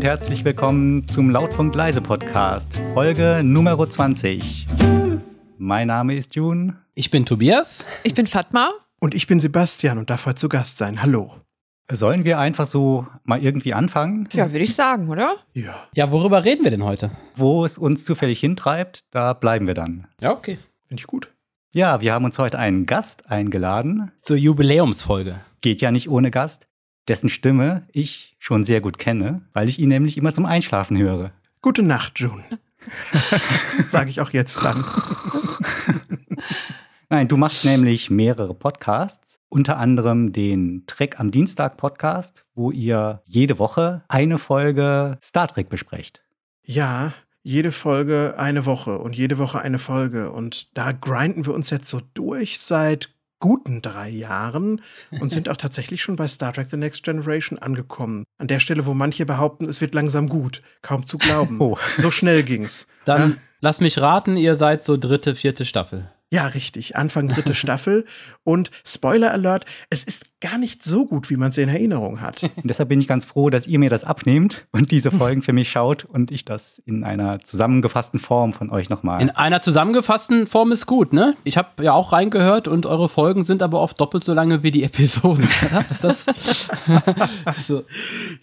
und herzlich willkommen zum Lautpunkt Leise Podcast, Folge Nummer 20. Mein Name ist June. Ich bin Tobias. Ich bin Fatma. Und ich bin Sebastian und darf heute zu Gast sein. Hallo. Sollen wir einfach so mal irgendwie anfangen? Ja, würde ich sagen, oder? Ja. Ja, worüber reden wir denn heute? Wo es uns zufällig hintreibt, da bleiben wir dann. Ja, okay. Finde ich gut. Ja, wir haben uns heute einen Gast eingeladen. Zur Jubiläumsfolge. Geht ja nicht ohne Gast, dessen Stimme ich schon sehr gut kenne, weil ich ihn nämlich immer zum Einschlafen höre. Gute Nacht, June. Sage ich auch jetzt dann. Nein, du machst nämlich mehrere Podcasts, unter anderem den Trek am Dienstag Podcast, wo ihr jede Woche eine Folge Star Trek besprecht. Ja, jede Folge eine Woche und jede Woche eine Folge. Und da grinden wir uns jetzt so durch seit guten drei Jahren und sind auch tatsächlich schon bei Star Trek The Next Generation angekommen. An der Stelle, wo manche behaupten, es wird langsam gut. Kaum zu glauben. Oh. So schnell ging's. Dann Ja? lass mich raten, ihr seid so dritte, vierte Staffel. Ja, richtig. Anfang dritte Staffel. Und Spoiler Alert, es ist gar nicht so gut, wie man es in Erinnerung hat. Und deshalb bin ich ganz froh, dass ihr mir das abnehmt und diese Folgen für mich schaut und ich das in einer zusammengefassten Form von euch nochmal. In einer zusammengefassten Form ist gut, ne? Ich habe ja auch reingehört und eure Folgen sind aber oft doppelt so lange wie die Episoden. ist das? so.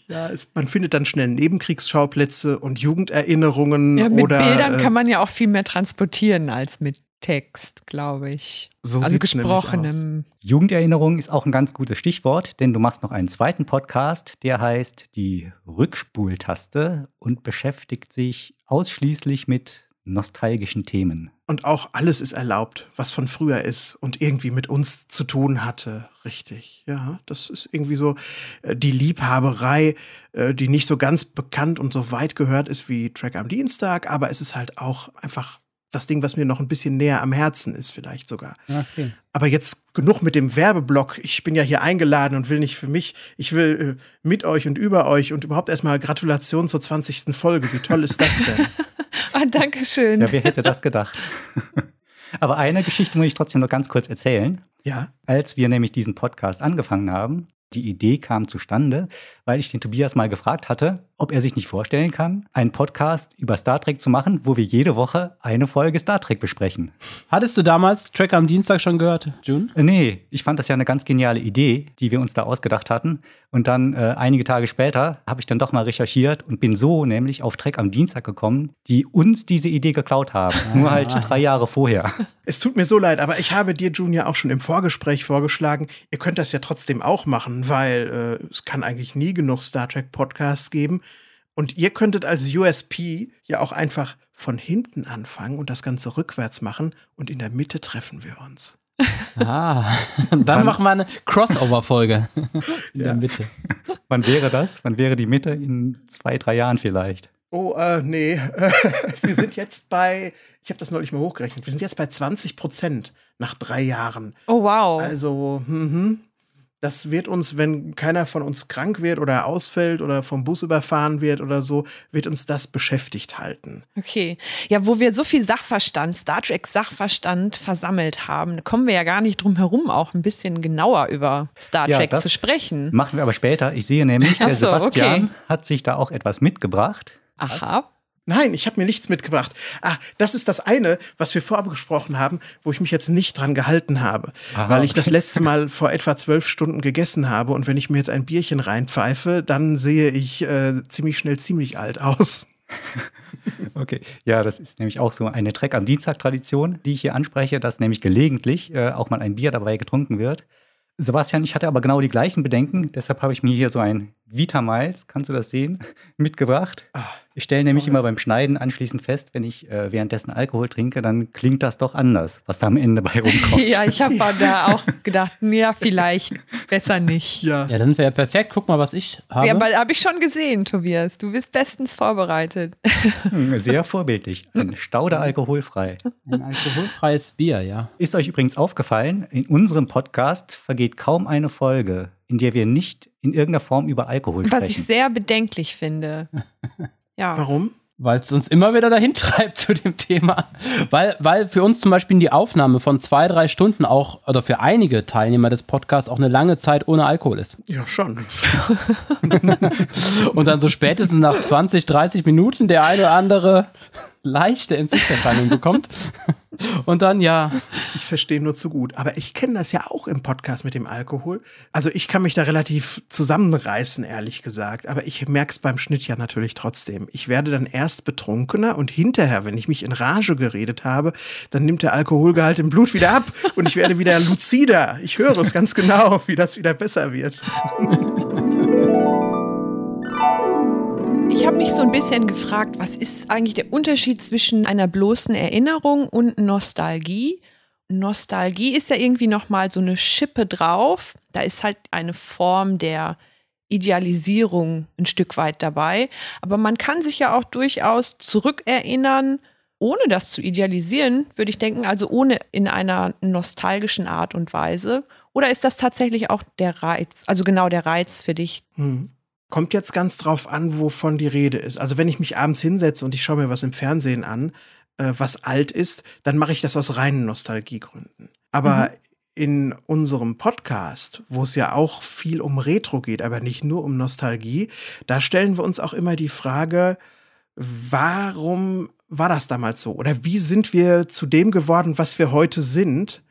Ja, es, man findet dann schnell Nebenkriegsschauplätze und Jugenderinnerungen Ja, mit oder Bildern äh, kann man ja auch viel mehr transportieren als mit Text, glaube ich. So also gesprochenem. Jugenderinnerung ist auch ein ganz gutes Stichwort, denn du machst noch einen zweiten Podcast, der heißt die Rückspultaste und beschäftigt sich ausschließlich mit nostalgischen Themen. Und auch alles ist erlaubt, was von früher ist und irgendwie mit uns zu tun hatte. Richtig. Ja, das ist irgendwie so äh, die Liebhaberei, äh, die nicht so ganz bekannt und so weit gehört ist wie Track am Dienstag, aber es ist halt auch einfach das Ding, was mir noch ein bisschen näher am Herzen ist, vielleicht sogar. Okay. Aber jetzt genug mit dem Werbeblock. Ich bin ja hier eingeladen und will nicht für mich, ich will äh, mit euch und über euch und überhaupt erstmal Gratulation zur 20. Folge. Wie toll ist das denn? Ah, danke schön. Ja, wer hätte das gedacht? Aber eine Geschichte muss ich trotzdem noch ganz kurz erzählen. ja. Als wir nämlich diesen Podcast angefangen haben, die Idee kam zustande, weil ich den Tobias mal gefragt hatte, ob er sich nicht vorstellen kann, einen Podcast über Star Trek zu machen, wo wir jede Woche eine Folge Star Trek besprechen. Hattest du damals Track am Dienstag schon gehört, June? Äh, Nee, ich fand das ja eine ganz geniale Idee, die wir uns da ausgedacht hatten. Und dann äh, einige Tage später habe ich dann doch mal recherchiert und bin so nämlich auf Trek am Dienstag gekommen, die uns diese Idee geklaut haben. Nur halt drei Jahre vorher. Es tut mir so leid, aber ich habe dir, Junior, auch schon im Vorgespräch vorgeschlagen, ihr könnt das ja trotzdem auch machen, weil äh, es kann eigentlich nie genug Star Trek Podcasts geben. Und ihr könntet als USP ja auch einfach von hinten anfangen und das Ganze rückwärts machen und in der Mitte treffen wir uns. Ah, dann machen wir eine Crossover-Folge in der Ja. Mitte. Wann wäre das? Wann wäre die Mitte? In zwei, drei Jahren vielleicht. Oh, äh, nee. wir sind jetzt bei, ich habe das neulich mal hochgerechnet, wir sind jetzt bei 20 Prozent nach drei Jahren. Oh, wow. Also, mhm. Das wird uns, wenn keiner von uns krank wird oder ausfällt oder vom Bus überfahren wird oder so, wird uns das beschäftigt halten. Okay. Ja, wo wir so viel Sachverstand, Star Trek Sachverstand versammelt haben, kommen wir ja gar nicht drum herum, auch ein bisschen genauer über Star Ja, Trek das zu sprechen. Machen wir aber später. Ich sehe nämlich, der so, Sebastian okay. hat sich da auch etwas mitgebracht. Aha. Nein, ich habe mir nichts mitgebracht. Ah, das ist das eine, was wir vorab gesprochen haben, wo ich mich jetzt nicht dran gehalten habe. Aha, weil ich das letzte Mal vor etwa zwölf Stunden gegessen habe und wenn ich mir jetzt ein Bierchen reinpfeife, dann sehe ich äh, ziemlich schnell ziemlich alt aus. Okay, ja, das ist nämlich auch so eine Trek am Dienstag-Tradition, die ich hier anspreche, dass nämlich gelegentlich äh, auch mal ein Bier dabei getrunken wird. Sebastian, ich hatte aber genau die gleichen Bedenken, deshalb habe ich mir hier so ein Vita Miles, kannst du das sehen, mitgebracht. Ah, Ich stelle nämlich toll. immer beim Schneiden anschließend fest, wenn ich äh, währenddessen Alkohol trinke, dann klingt das doch anders, was da am Ende bei rumkommt. Ja, ich habe da auch gedacht, ja, vielleicht besser nicht. Ja. Ja, dann wäre perfekt. Guck mal, was ich habe. Ja, aber habe ich schon gesehen, Tobias. Du bist bestens vorbereitet. Hm, Sehr vorbildlich. Ein Stauder alkoholfrei. Ein alkoholfreies Bier, ja. Ist euch übrigens aufgefallen, in unserem Podcast vergeht kaum eine Folge, in der wir nicht in irgendeiner Form über Alkohol Was sprechen. ich sehr bedenklich finde. Ja. Warum? weil es uns immer wieder dahin treibt zu dem Thema. Weil, weil für uns zum Beispiel die Aufnahme von zwei, drei Stunden auch, oder für einige Teilnehmer des Podcasts auch eine lange Zeit ohne Alkohol ist. Ja, schon. Und dann so spätestens nach 20, 30 Minuten der eine oder andere leichte Entzugserscheinung bekommt. Und dann ja. Ich verstehe nur zu gut. Aber ich kenne das ja auch im Podcast mit dem Alkohol. Also ich kann mich da relativ zusammenreißen, ehrlich gesagt. Aber ich merke es beim Schnitt ja natürlich trotzdem. Ich werde dann erst betrunkener und hinterher, wenn ich mich in Rage geredet habe, dann nimmt der Alkoholgehalt im Blut wieder ab und ich werde wieder lucider. Ich höre es ganz genau, wie das wieder besser wird. Ich habe mich so ein bisschen gefragt, was ist eigentlich der Unterschied zwischen einer bloßen Erinnerung und Nostalgie? Nostalgie ist ja irgendwie noch mal so eine Schippe drauf. Da ist halt eine Form der Idealisierung ein Stück weit dabei, aber man kann sich ja auch durchaus zurückerinnern, ohne das zu idealisieren, würde ich denken, also ohne in einer nostalgischen Art und Weise. Oder ist das tatsächlich auch der Reiz, also genau der Reiz für dich? Hm. Kommt jetzt ganz drauf an, wovon die Rede ist. Also wenn ich mich abends hinsetze und ich schaue mir was im Fernsehen an, äh, was alt ist, dann mache ich das aus reinen Nostalgiegründen. Aber mhm. in unserem Podcast, wo es ja auch viel um Retro geht, aber nicht nur um Nostalgie, da stellen wir uns auch immer die Frage, warum war das damals so? Oder wie sind wir zu dem geworden, was wir heute sind?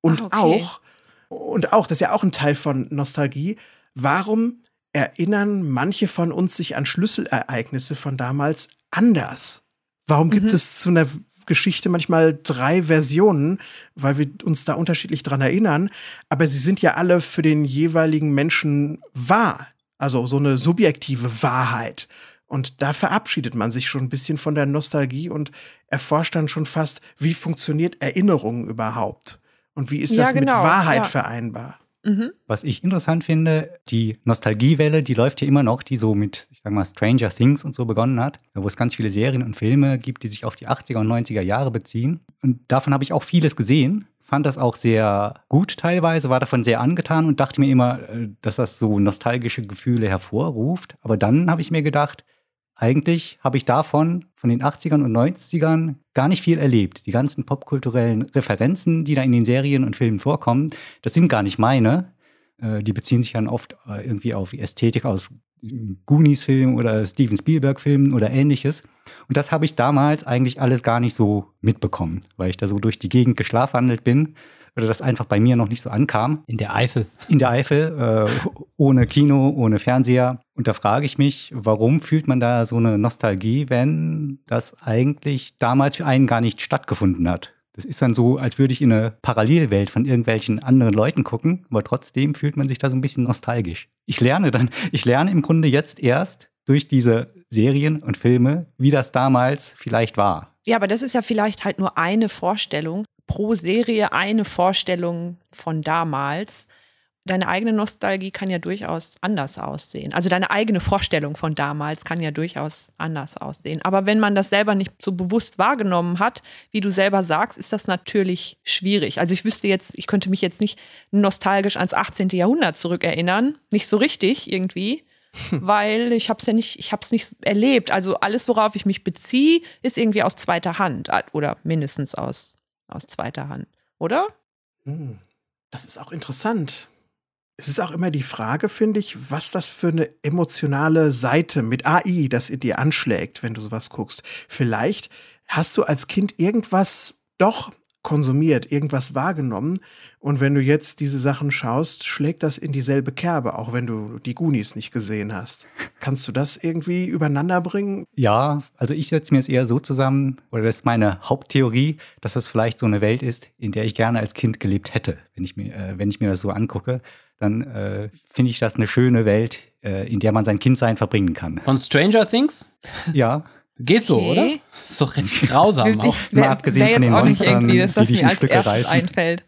Und ah, okay. auch, und auch, das ist ja auch ein Teil von Nostalgie, warum erinnern manche von uns sich an Schlüsselereignisse von damals anders. Warum gibt mhm. es zu einer Geschichte manchmal drei Versionen, weil wir uns da unterschiedlich dran erinnern, aber sie sind ja alle für den jeweiligen Menschen wahr. Also so eine subjektive Wahrheit. Und da verabschiedet man sich schon ein bisschen von der Nostalgie und erforscht dann schon fast, wie funktioniert Erinnerung überhaupt? Und wie ist das ja, genau, mit Wahrheit ja. vereinbar? Mhm. Was ich interessant finde, die Nostalgiewelle, die läuft ja immer noch, die so mit, ich sag mal, Stranger Things und so begonnen hat, wo es ganz viele Serien und Filme gibt, die sich auf die 80er und 90er Jahre beziehen. Und davon habe ich auch vieles gesehen, fand das auch sehr gut teilweise, war davon sehr angetan und dachte mir immer, äh, dass das so nostalgische Gefühle hervorruft. Aber dann habe ich mir gedacht, eigentlich habe ich davon, von den 80ern und 90ern, gar nicht viel erlebt. Die ganzen popkulturellen Referenzen, die da in den Serien und Filmen vorkommen, das sind gar nicht meine. Äh, die beziehen sich dann oft äh, irgendwie auf Ästhetik aus Goonies-Filmen oder Steven Spielberg-Filmen oder ähnliches. Und das habe ich damals eigentlich alles gar nicht so mitbekommen, weil ich da so durch die Gegend geschlafwandelt bin oder das einfach bei mir noch nicht so ankam. In der Eifel. In der Eifel, äh, ohne Kino, ohne Fernseher. Und da frage ich mich, warum fühlt man da so eine Nostalgie, wenn das eigentlich damals für einen gar nicht stattgefunden hat? Das ist dann so, als würde ich in eine Parallelwelt von irgendwelchen anderen Leuten gucken, aber trotzdem fühlt man sich da so ein bisschen nostalgisch. Ich lerne dann, ich lerne im Grunde jetzt erst durch diese Serien und Filme, wie das damals vielleicht war. Ja, aber das ist ja vielleicht halt nur eine Vorstellung pro Serie eine Vorstellung von damals. Deine eigene Nostalgie kann ja durchaus anders aussehen. Also deine eigene Vorstellung von damals kann ja durchaus anders aussehen. Aber wenn man das selber nicht so bewusst wahrgenommen hat, wie du selber sagst, ist das natürlich schwierig. Also ich wüsste jetzt, ich könnte mich jetzt nicht nostalgisch ans 18. Jahrhundert zurückerinnern. Nicht so richtig irgendwie. Hm. Weil ich habe es ja nicht, ich habe es nicht erlebt. Also alles, worauf ich mich beziehe, ist irgendwie aus zweiter Hand oder mindestens aus aus zweiter Hand, oder? Hm, das ist auch interessant. Es ist auch immer die Frage, finde ich, was das für eine emotionale Seite mit AI, das in dir anschlägt, wenn du sowas guckst. Vielleicht hast du als Kind irgendwas doch konsumiert, irgendwas wahrgenommen. Und wenn du jetzt diese Sachen schaust, schlägt das in dieselbe Kerbe, auch wenn du die Goonies nicht gesehen hast. Kannst du das irgendwie übereinander bringen? Ja, also ich setze mir es eher so zusammen, oder das ist meine Haupttheorie, dass das vielleicht so eine Welt ist, in der ich gerne als Kind gelebt hätte. Wenn ich mir, äh, wenn ich mir das so angucke, dann äh, finde ich das eine schöne Welt, äh, in der man sein Kindsein verbringen kann. Von Stranger Things? Ja. Geht so, okay. oder? ist doch recht grausam auch. Mal abgesehen von den Monstern, das, was die mir als erstes einfällt.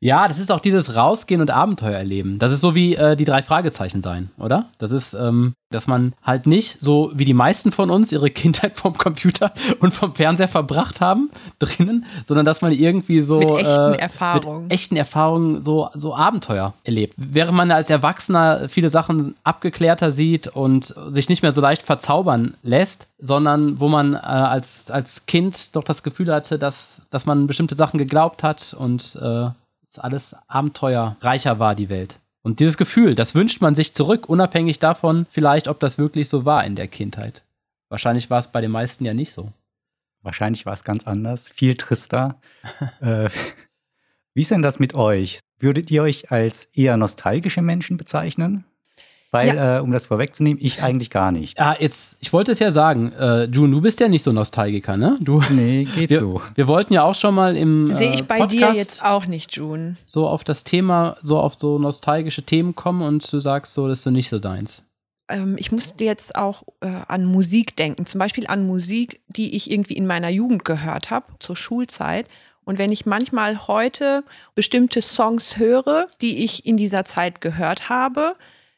Ja, das ist auch dieses Rausgehen und Abenteuer erleben. Das ist so wie äh, die drei Fragezeichen sein, oder? Das ist, ähm, dass man halt nicht so wie die meisten von uns ihre Kindheit vom Computer und vom Fernseher verbracht haben drinnen, sondern dass man irgendwie so Mit echten äh, Erfahrungen. mit echten Erfahrungen so so Abenteuer erlebt. Während man als Erwachsener viele Sachen abgeklärter sieht und sich nicht mehr so leicht verzaubern lässt, sondern wo man äh, als als Kind doch das Gefühl hatte, dass dass man bestimmte Sachen geglaubt hat und äh, alles abenteuerreicher war, die Welt. Und dieses Gefühl, das wünscht man sich zurück, unabhängig davon, vielleicht, ob das wirklich so war in der Kindheit. Wahrscheinlich war es bei den meisten ja nicht so. Wahrscheinlich war es ganz anders, viel trister. äh, wie ist denn das mit euch? Würdet ihr euch als eher nostalgische Menschen bezeichnen? Weil, äh, um das vorwegzunehmen, ich eigentlich gar nicht. Ah, jetzt, ich wollte es ja sagen, äh, June, du bist ja nicht so Nostalgiker, ne? Du, Nee, geht wir, so. wir wollten ja auch schon mal im Sehe äh, ich bei Podcast dir jetzt auch nicht, June. so auf das Thema, so auf so nostalgische Themen kommen und du sagst so, das ist so nicht so deins. ähm, ich musste jetzt auch äh, an Musik denken, zum Beispiel an Musik, die ich irgendwie in meiner Jugend gehört habe, zur Schulzeit. Und wenn ich manchmal heute bestimmte Songs höre, die ich in dieser Zeit gehört habe,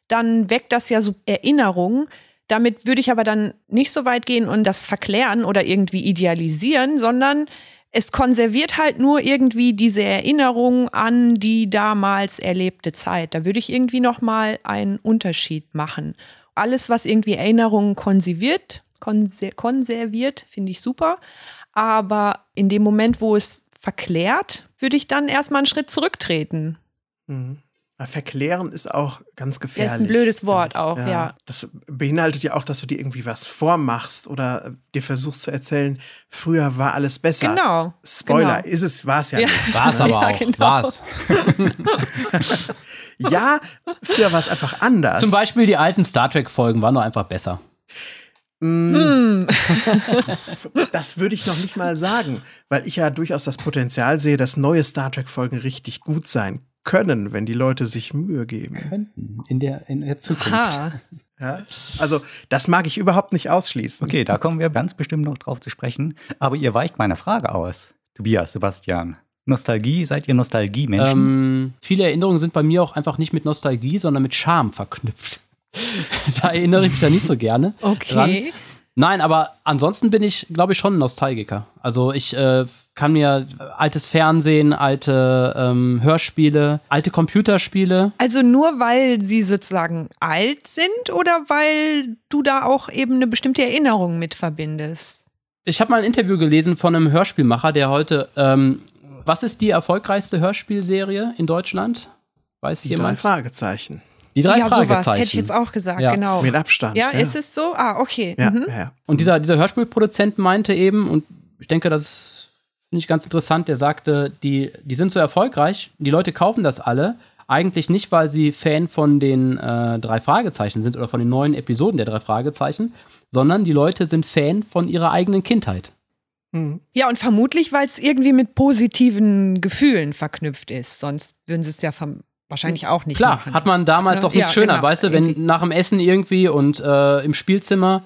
dann weckt das ja so Erinnerungen. Damit würde ich aber dann nicht so weit gehen und das verklären oder irgendwie idealisieren, sondern es konserviert halt nur irgendwie diese Erinnerung an die damals erlebte Zeit. Da würde ich irgendwie noch mal einen Unterschied machen. Alles, was irgendwie Erinnerungen konserviert, konser konserviert, finde ich super. Aber in dem Moment, wo es verklärt, würde ich dann erstmal einen Schritt zurücktreten. Mhm. Ja, Verklären ist auch ganz gefährlich. ein blödes Wort auch, ja. Das beinhaltet ja auch, dass du dir irgendwie was vormachst oder dir versuchst zu erzählen, früher war alles besser. Genau. Spoiler, genau. ist es, war es ja, Ja. nicht. War es aber Ja, auch. genau. War's. Ja, früher war es einfach anders. Zum Beispiel die alten Star Trek-Folgen waren doch einfach besser. Hm. Das würde ich noch nicht mal sagen, weil ich ja durchaus das Potenzial sehe, dass neue Star Trek-Folgen richtig gut sein können, wenn die Leute sich Mühe geben. Könnten in der, in der Zukunft. Ha. Ja? Also, das mag ich überhaupt nicht ausschließen. Okay, da kommen wir ganz bestimmt noch drauf zu sprechen. Aber ihr weicht meiner Frage aus. Tobias, Sebastian. Nostalgie, seid ihr Nostalgie-Menschen? Ähm, viele Erinnerungen sind bei mir auch einfach nicht mit Nostalgie, sondern mit Scham verknüpft. da erinnere ich mich da nicht so gerne. Okay. Nein, aber ansonsten bin ich, glaube ich, schon ein Nostalgiker. Also ich äh, kann mir altes Fernsehen, alte ähm, Hörspiele, alte Computerspiele. Also nur weil sie sozusagen alt sind oder weil du da auch eben eine bestimmte Erinnerung mit verbindest? Ich habe mal ein Interview gelesen von einem Hörspielmacher, der heute, ähm, was ist die erfolgreichste Hörspielserie in Deutschland? Weiß Die drei jemand? Fragezeichen. Die drei ja, Fragezeichen. sowas hätte ich jetzt auch gesagt, Ja. genau. Mit Abstand. Ja, ist es so? Ah, okay. Ja, Mhm. ja, ja. Und dieser, dieser Hörspielproduzent meinte eben, und ich denke, das finde ich ganz interessant, der sagte, die, die sind so erfolgreich, die Leute kaufen das alle, eigentlich nicht, weil sie Fan von den äh, drei Fragezeichen sind oder von den neuen Episoden der drei Fragezeichen, sondern die Leute sind Fan von ihrer eigenen Kindheit. Mhm. Ja, und vermutlich, weil es irgendwie mit positiven Gefühlen verknüpft ist. Sonst würden sie es ja wahrscheinlich auch nicht Klar, machen. hat man damals Ja, auch nichts ja, schöner, genau, weißt du, wenn irgendwie. nach dem Essen irgendwie und äh, im Spielzimmer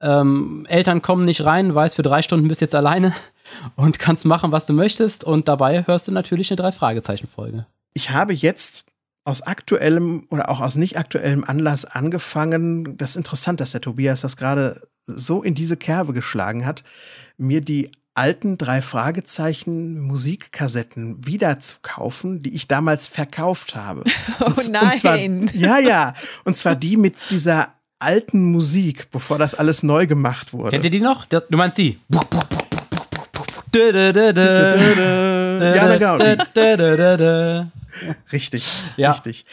ähm, Eltern kommen nicht rein, weißt, für drei Stunden bist du jetzt alleine und kannst machen, was du möchtest und dabei hörst du natürlich eine Drei-Fragezeichen-Folge. Ich habe jetzt aus aktuellem oder auch aus nicht aktuellem Anlass angefangen. Das ist interessant, dass der Tobias das gerade so in diese Kerbe geschlagen hat, mir die alten drei Fragezeichen Musikkassetten wieder zu kaufen, die ich damals verkauft habe. Oh Und zwar, nein. ja, ja. Und zwar die mit dieser alten Musik, bevor das alles neu gemacht wurde. Kennt ihr die noch? Du meinst die? Ja, na genau. Richtig, Ja. richtig.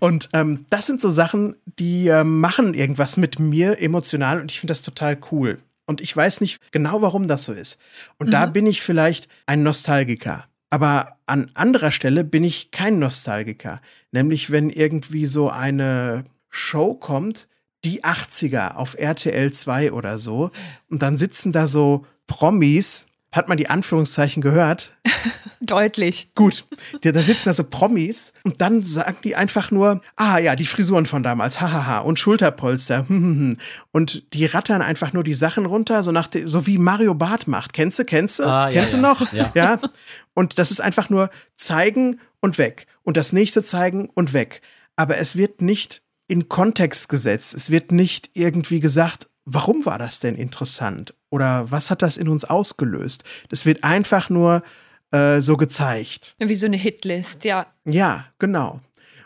Und ähm, das sind so Sachen, die ähm, machen irgendwas mit mir emotional und ich finde das total cool. Und ich weiß nicht genau, warum das so ist. Und da bin ich vielleicht ein Nostalgiker. Aber an anderer Stelle bin ich kein Nostalgiker. Nämlich, wenn irgendwie so eine Show kommt, die 80er auf RTL 2 oder so, und dann sitzen da so Promis, hat man die Anführungszeichen gehört? Deutlich. Gut. Da, da sitzen also Promis und dann sagen die einfach nur, ah ja, die Frisuren von damals, hahaha, und Schulterpolster, hm, hm, hm. Und die rattern einfach nur die Sachen runter, so, nach so wie Mario Barth macht. Kennst du, kennst du? Ah, ja, kennst du ja. noch? Ja. ja. Und das ist einfach nur zeigen und weg. Und das nächste zeigen und weg. Aber es wird nicht in Kontext gesetzt. Es wird nicht irgendwie gesagt, warum war das denn interessant? Oder was hat das in uns ausgelöst? Das wird einfach nur äh, so gezeigt. Wie so eine Hitlist, ja. Ja, genau.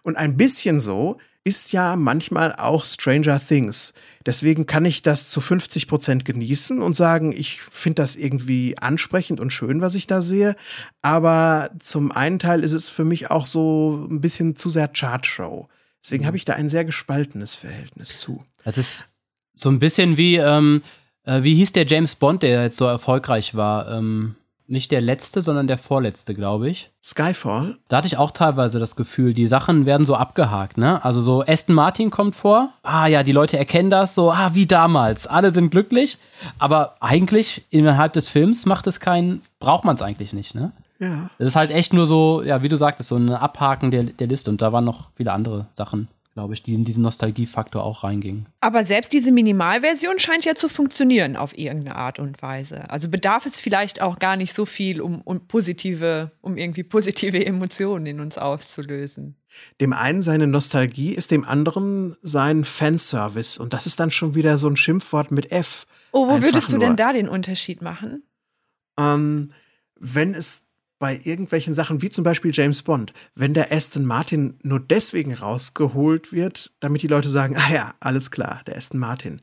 Und ein bisschen so ist ja manchmal auch Stranger Things. Deswegen kann ich das zu 50 Prozent genießen und sagen, ich finde das irgendwie ansprechend und schön, was ich da sehe. Aber zum einen Teil ist es für mich auch so ein bisschen zu sehr Chartshow. Deswegen habe ich da ein sehr gespaltenes Verhältnis zu. Das ist so ein bisschen wie, ähm, äh, wie hieß der James Bond, der jetzt so erfolgreich war? Ähm, nicht der letzte, sondern der vorletzte, glaube ich. Skyfall? Da hatte ich auch teilweise das Gefühl, die Sachen werden so abgehakt, ne? Also so Aston Martin kommt vor. Ah ja, die Leute erkennen das so, ah, wie damals. Alle sind glücklich. Aber eigentlich innerhalb des Films macht es keinen, braucht man es eigentlich nicht, ne? Ja. Es ist halt echt nur so, ja, wie du sagtest, so ein Abhaken der, der Liste. Und da waren noch viele andere Sachen, glaube ich, die in diesen Nostalgiefaktor auch reingingen. Aber selbst diese Minimalversion scheint ja zu funktionieren auf irgendeine Art und Weise. Also bedarf es vielleicht auch gar nicht so viel, um, um positive, um irgendwie positive Emotionen in uns auszulösen. Dem einen seine Nostalgie ist dem anderen sein Fanservice. Und das ist dann schon wieder so ein Schimpfwort mit F. Oh, wo Einfach würdest du nur. denn da den Unterschied machen? Ähm, wenn es bei irgendwelchen Sachen, wie zum Beispiel James Bond, wenn der Aston Martin nur deswegen rausgeholt wird, damit die Leute sagen, ah ja, alles klar, der Aston Martin.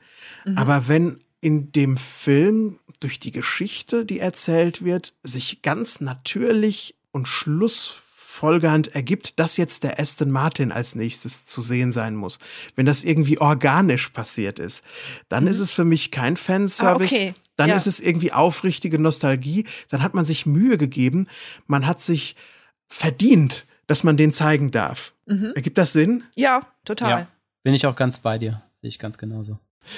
Aber wenn in dem Film durch die Geschichte, die erzählt wird, sich ganz natürlich und schlussfolgernd ergibt, dass jetzt der Aston Martin als nächstes zu sehen sein muss, wenn das irgendwie organisch passiert ist, dann ist es für mich kein Fanservice, Ah, okay. Dann Ja. ist es irgendwie aufrichtige Nostalgie, dann hat man sich Mühe gegeben, man hat sich verdient, dass man den zeigen darf. Ergibt das Sinn? Ja, total. Ja, bin ich auch ganz bei dir. Sehe ich ganz genauso.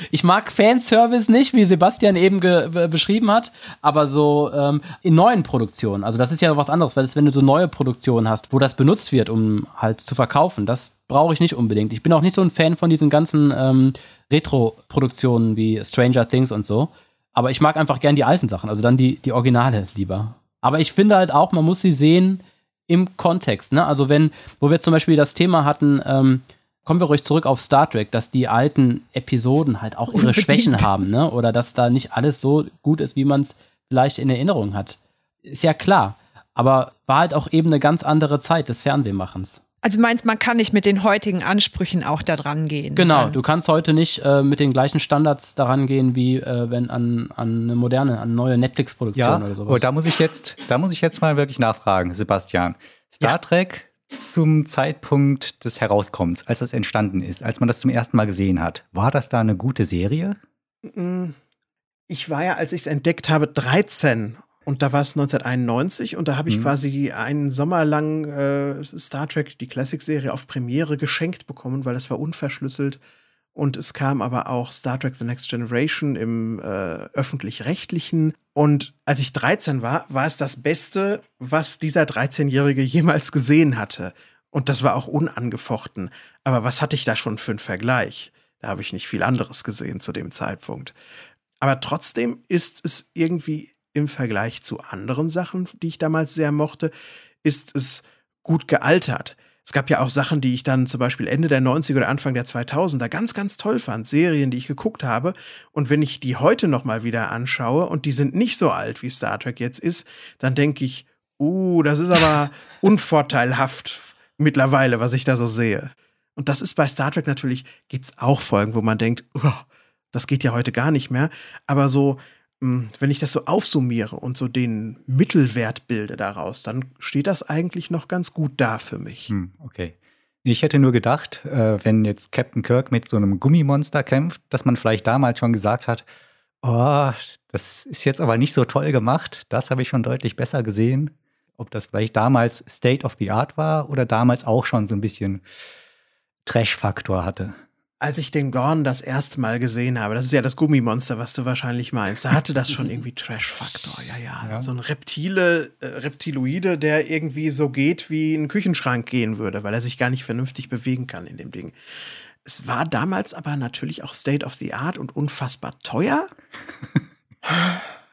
Ich mag Fanservice nicht, wie Sebastian eben beschrieben hat, aber so ähm, in neuen Produktionen. Also das ist ja was anderes, weil das, wenn du so neue Produktionen hast, wo das benutzt wird, um halt zu verkaufen, das brauche ich nicht unbedingt. Ich bin auch nicht so ein Fan von diesen ganzen ähm, Retro-Produktionen wie Stranger Things und so. Aber ich mag einfach gern die alten Sachen, also dann die, die Originale lieber. Aber ich finde halt auch, man muss sie sehen im Kontext. Ne? Also wenn, wo wir zum Beispiel das Thema hatten, ähm, kommen wir ruhig zurück auf Star Trek, dass die alten Episoden halt auch ihre. Schwächen haben, ne? Oder dass da nicht alles so gut ist, wie man es vielleicht in Erinnerung hat. Ist ja klar. Aber war halt auch eben eine ganz andere Zeit des Fernsehmachens. Also meinst, man kann nicht mit den heutigen Ansprüchen auch da dran gehen? Genau, Dann- du kannst heute nicht äh, mit den gleichen Standards daran gehen, wie äh, wenn an, an eine moderne, an eine neue Netflix-Produktion Ja, oder oh, sowas. da muss ich jetzt, da muss ich jetzt mal wirklich nachfragen, Sebastian. Star Ja. Trek zum Zeitpunkt des Herauskommens, als es entstanden ist, als man das zum ersten Mal gesehen hat, war das da eine gute Serie? Mm, Ich war ja, als ich es entdeckt habe, 13 und da war es 1991 und da habe ich Mhm. quasi einen Sommer lang äh, Star Trek, die Classic-Serie, auf Premiere geschenkt bekommen, weil es war unverschlüsselt. Und es kam aber auch Star Trek The Next Generation im äh, öffentlich-rechtlichen. Und als ich 13 war, war es das Beste, was dieser 13-Jährige jemals gesehen hatte. Und das war auch unangefochten. Aber was hatte ich da schon für einen Vergleich? Da habe ich nicht viel anderes gesehen zu dem Zeitpunkt. Aber trotzdem ist es irgendwie im Vergleich zu anderen Sachen, die ich damals sehr mochte, ist es gut gealtert. Es gab ja auch Sachen, die ich dann zum Beispiel Ende der 90er oder Anfang der 2000er ganz, ganz toll fand. Serien, die ich geguckt habe. Und wenn ich die heute noch mal wieder anschaue und die sind nicht so alt, wie Star Trek jetzt ist, dann denke ich, uh, das ist aber unvorteilhaft mittlerweile, was ich da so sehe. Und das ist bei Star Trek natürlich, gibt es auch Folgen, wo man denkt, "Uah, das geht ja heute gar nicht mehr. Aber so, wenn ich das so aufsummiere und so den Mittelwert bilde daraus, dann steht das eigentlich noch ganz gut da für mich. Hm, okay. Ich hätte nur gedacht, äh, wenn jetzt Captain Kirk mit so einem Gummimonster kämpft, dass man vielleicht damals schon gesagt hat, oh, das ist jetzt aber nicht so toll gemacht. Das habe ich schon deutlich besser gesehen. Ob das vielleicht damals State of the Art war oder damals auch schon so ein bisschen Trash-Faktor hatte. Als ich den Gorn das erste Mal gesehen habe, das ist ja das Gummimonster, was du wahrscheinlich meinst, da hatte das schon irgendwie Trash-Faktor. Ja, ja, Ja. So ein Reptile, äh, Reptiloide, der irgendwie so geht, wie ein Küchenschrank gehen würde, weil er sich gar nicht vernünftig bewegen kann in dem Ding. Es war damals aber natürlich auch State of the Art und unfassbar teuer.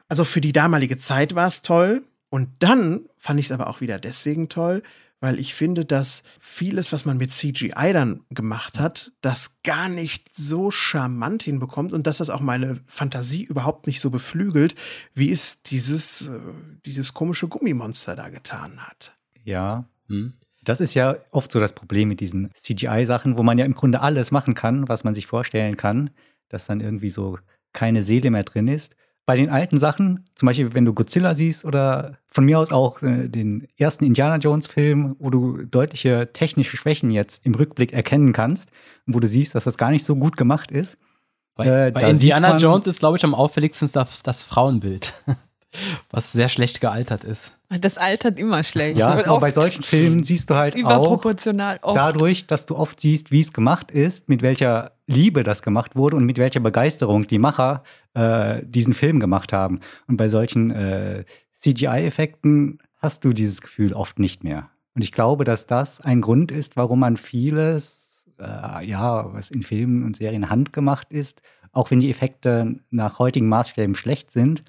Also für die damalige Zeit war es toll. Und dann fand ich es aber auch wieder deswegen toll, weil ich finde, dass vieles, was man mit CGI dann gemacht hat, das gar nicht so charmant hinbekommt und dass das auch meine Fantasie überhaupt nicht so beflügelt, wie es dieses, äh, dieses komische Gummimonster da getan hat. Ja. Hm. Das ist ja oft so das Problem mit diesen CGI-Sachen, wo man ja im Grunde alles machen kann, was man sich vorstellen kann, dass dann irgendwie so keine Seele mehr drin ist. Bei den alten Sachen, zum Beispiel, wenn du Godzilla siehst oder von mir aus auch äh, den ersten Indiana Jones-Film, wo du deutliche technische Schwächen jetzt im Rückblick erkennen kannst, wo du siehst, dass das gar nicht so gut gemacht ist. Bei, Äh, bei Indiana man- Jones ist, glaube ich, am auffälligsten das, das Frauenbild, was sehr schlecht gealtert ist. Das altert immer schlecht. Ja, aber bei solchen Filmen siehst du halt auch Überproportional oft. dadurch, dass du oft siehst, wie es gemacht ist, mit welcher Liebe das gemacht wurde und mit welcher Begeisterung die Macher äh, diesen Film gemacht haben. Und bei solchen äh, CGI-Effekten hast du dieses Gefühl oft nicht mehr. Und ich glaube, dass das ein Grund ist, warum man vieles, äh, ja, was in Filmen und Serien handgemacht ist, auch wenn die Effekte nach heutigen Maßstäben schlecht sind,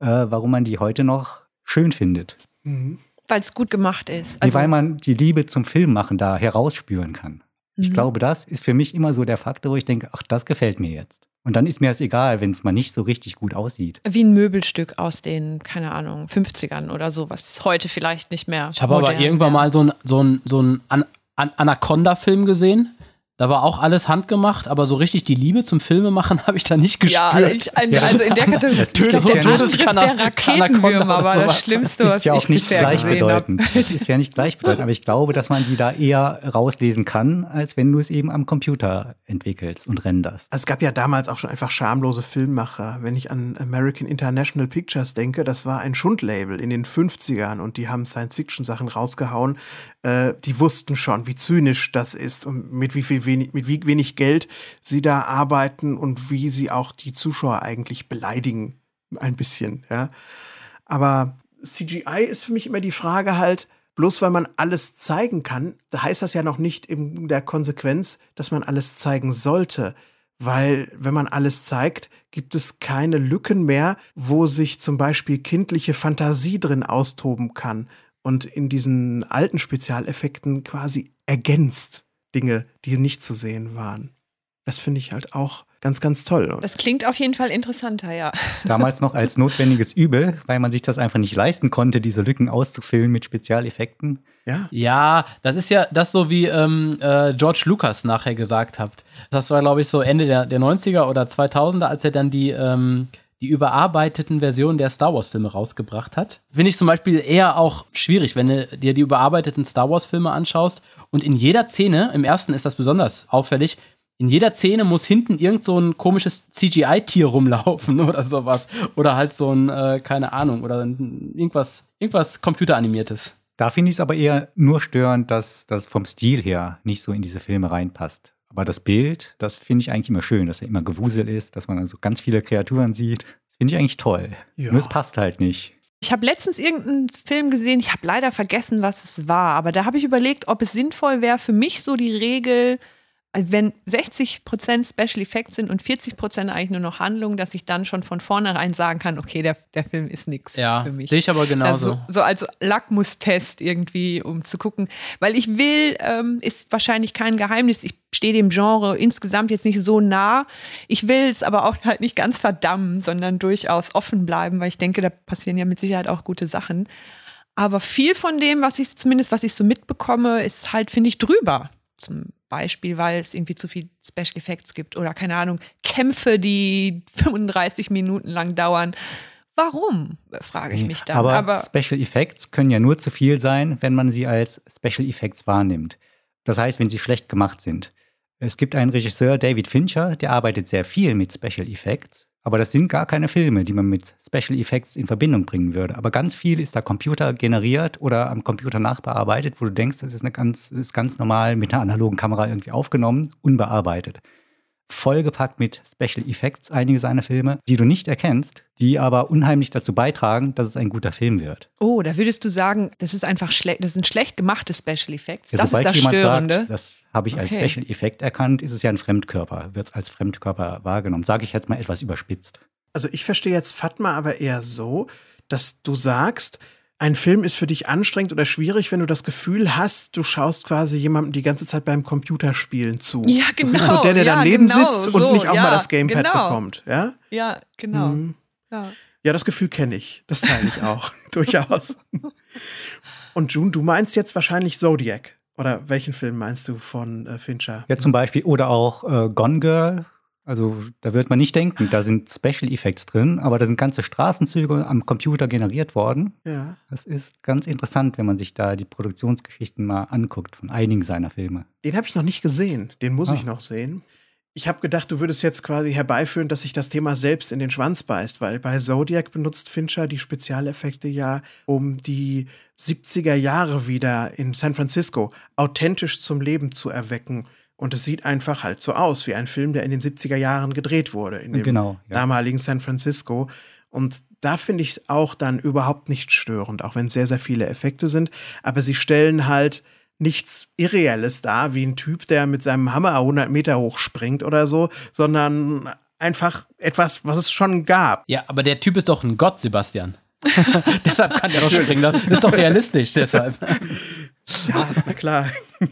äh, warum man die heute noch schön findet. Weil es gut gemacht ist. Also, weil man die Liebe zum Filmmachen da herausspüren kann. Ich Mhm. glaube, das ist für mich immer so der Faktor, wo ich denke, ach, das gefällt mir jetzt. Und dann ist mir das egal, wenn es mal nicht so richtig gut aussieht. wie ein Möbelstück aus den, keine Ahnung, 50ern oder so, was heute vielleicht nicht mehr. Ich habe aber irgendwann wäre. mal so einen so ein, so ein An An Anaconda-Film gesehen. Da war auch alles handgemacht, aber so richtig die Liebe zum Filmemachen habe ich da nicht gespürt. Ja, ich, ein, Ja. also in der Kategorie. Das Der ist ja nicht- der Raketenwürmer war das. Schlimmste, Das was ist ja ich auch nicht gesehen habe. gleichbedeutend. Das ist ja nicht gleichbedeutend, aber ich glaube, dass man die da eher rauslesen kann, als wenn du es eben am Computer entwickelst und renderst. Also es gab ja damals auch schon einfach schamlose Filmmacher. Wenn ich an American International Pictures denke, das war ein Schundlabel in den 50ern und die haben Science-Fiction-Sachen rausgehauen. Äh, die wussten schon, wie zynisch das ist und mit wie viel wenig, mit wie wenig Geld sie da arbeiten und wie sie auch die Zuschauer eigentlich beleidigen. Ein bisschen, ja. Aber CGI ist für mich immer die Frage halt, bloß weil man alles zeigen kann, da heißt das ja noch nicht in der Konsequenz, dass man alles zeigen sollte. Weil wenn man alles zeigt, gibt es keine Lücken mehr, wo sich zum Beispiel kindliche Fantasie drin austoben kann und in diesen alten Spezialeffekten quasi ergänzt Dinge, die nicht zu sehen waren. Das finde ich halt auch ganz, ganz toll. Das klingt auf jeden Fall interessanter, ja. Damals noch als notwendiges Übel, weil man sich das einfach nicht leisten konnte, diese Lücken auszufüllen mit Spezialeffekten. ja, Ja, das ist ja das so wie ähm, äh, George Lucas nachher gesagt hat. Das war, glaube ich, so Ende der, der 90er oder 2000er, als er dann die, ähm, die überarbeiteten Versionen der Star Wars-Filme rausgebracht hat. Finde ich zum Beispiel eher auch schwierig, wenn du dir die überarbeiteten Star Wars-Filme anschaust und in jeder Szene, im ersten ist das besonders auffällig, in jeder Szene muss hinten irgend so ein komisches CGI-Tier rumlaufen oder sowas. Oder halt so ein, äh, keine Ahnung, oder irgendwas, irgendwas computeranimiertes. Da finde ich es aber eher nur störend, dass das vom Stil her nicht so in diese Filme reinpasst. Aber das Bild, das finde ich eigentlich immer schön, dass er immer Gewusel ist, dass man also ganz viele Kreaturen sieht. Das finde ich eigentlich toll. Ja. Nur es passt halt nicht. Ich habe letztens irgendeinen Film gesehen, ich habe leider vergessen, was es war, aber da habe ich überlegt, ob es sinnvoll wäre, für mich so die Regel, wenn 60 Prozent Special Effects sind und 40 Prozent eigentlich nur noch Handlung, dass ich dann schon von vornherein sagen kann, okay, der, der Film ist nichts Ja, für mich. sehe ich aber genauso. Also, so als Lackmustest irgendwie, um zu gucken. Weil ich will, ähm, ist wahrscheinlich kein Geheimnis, ich stehe dem Genre insgesamt jetzt nicht so nah. Ich will es aber auch halt nicht ganz verdammen, sondern durchaus offen bleiben, weil ich denke, da passieren ja mit Sicherheit auch gute Sachen. Aber viel von dem, was ich zumindest, was ich so mitbekomme, ist halt, finde ich, drüber. Zum Beispiel, weil es irgendwie zu viel Special Effects gibt oder keine Ahnung, Kämpfe, die 35 Minuten lang dauern. Warum, frage ich mich dann. Aber, aber Special Effects können ja nur zu viel sein, wenn man sie als Special Effects wahrnimmt. Das heißt, wenn sie schlecht gemacht sind. Es gibt einen Regisseur, David Fincher, der arbeitet sehr viel mit Special Effects. Aber das sind gar keine Filme, die man mit Special Effects in Verbindung bringen würde. Aber ganz viel ist da Computer generiert oder am Computer nachbearbeitet, wo du denkst, das ist, eine ganz, ist ganz normal mit einer analogen Kamera irgendwie aufgenommen, unbearbeitet. Vollgepackt mit Special Effects, einige seiner Filme, die du nicht erkennst, die aber unheimlich dazu beitragen, dass es ein guter Film wird. Oh, da würdest du sagen, das ist einfach schlecht, das sind schlecht gemachte Special Effects. Ja, das ist das jemand Störende. Sagt, das habe ich als Okay. Special Effekt erkannt, ist es ja ein Fremdkörper, wird es als Fremdkörper wahrgenommen. Sage ich jetzt mal etwas überspitzt. Also ich verstehe jetzt Fatma aber eher so, dass du sagst, ein Film ist für dich anstrengend oder schwierig, wenn du das Gefühl hast, du schaust quasi jemandem die ganze Zeit beim Computerspielen zu. Ja, Du bist genau, so der, der ja, daneben genau, sitzt und so, nicht auch ja, mal das Gamepad genau. bekommt. Ja? Ja, genau. Mhm. Ja. ja, das Gefühl kenne ich. Das teile ich auch. Durchaus. Und June, du meinst jetzt wahrscheinlich Zodiac. Oder welchen Film meinst du von äh, Fincher? Ja, zum Beispiel, oder auch äh, Gone Girl. Also da wird man nicht denken, da sind Special Effects drin, aber da sind ganze Straßenzüge am Computer generiert worden. Ja. Das ist ganz interessant, wenn man sich da die Produktionsgeschichten mal anguckt von einigen seiner Filme. Den habe ich noch nicht gesehen. Den muss Ah. ich noch sehen. Ich habe gedacht, du würdest jetzt quasi herbeiführen, dass sich das Thema selbst in den Schwanz beißt, weil bei Zodiac benutzt Fincher die Spezialeffekte ja, um die 70er Jahre wieder in San Francisco authentisch zum Leben zu erwecken. Und es sieht einfach halt so aus, wie ein Film, der in den 70er Jahren gedreht wurde, in dem Genau, ja. damaligen San Francisco. Und da finde ich es auch dann überhaupt nicht störend, auch wenn es sehr, sehr viele Effekte sind. Aber sie stellen halt nichts Irreelles dar, wie ein Typ, der mit seinem Hammer 100 Meter hoch springt oder so, sondern einfach etwas, was es schon gab. Ja, aber der Typ ist doch ein Gott, Sebastian. deshalb kann der doch springen. Das ist doch realistisch, deshalb. Ja, na klar.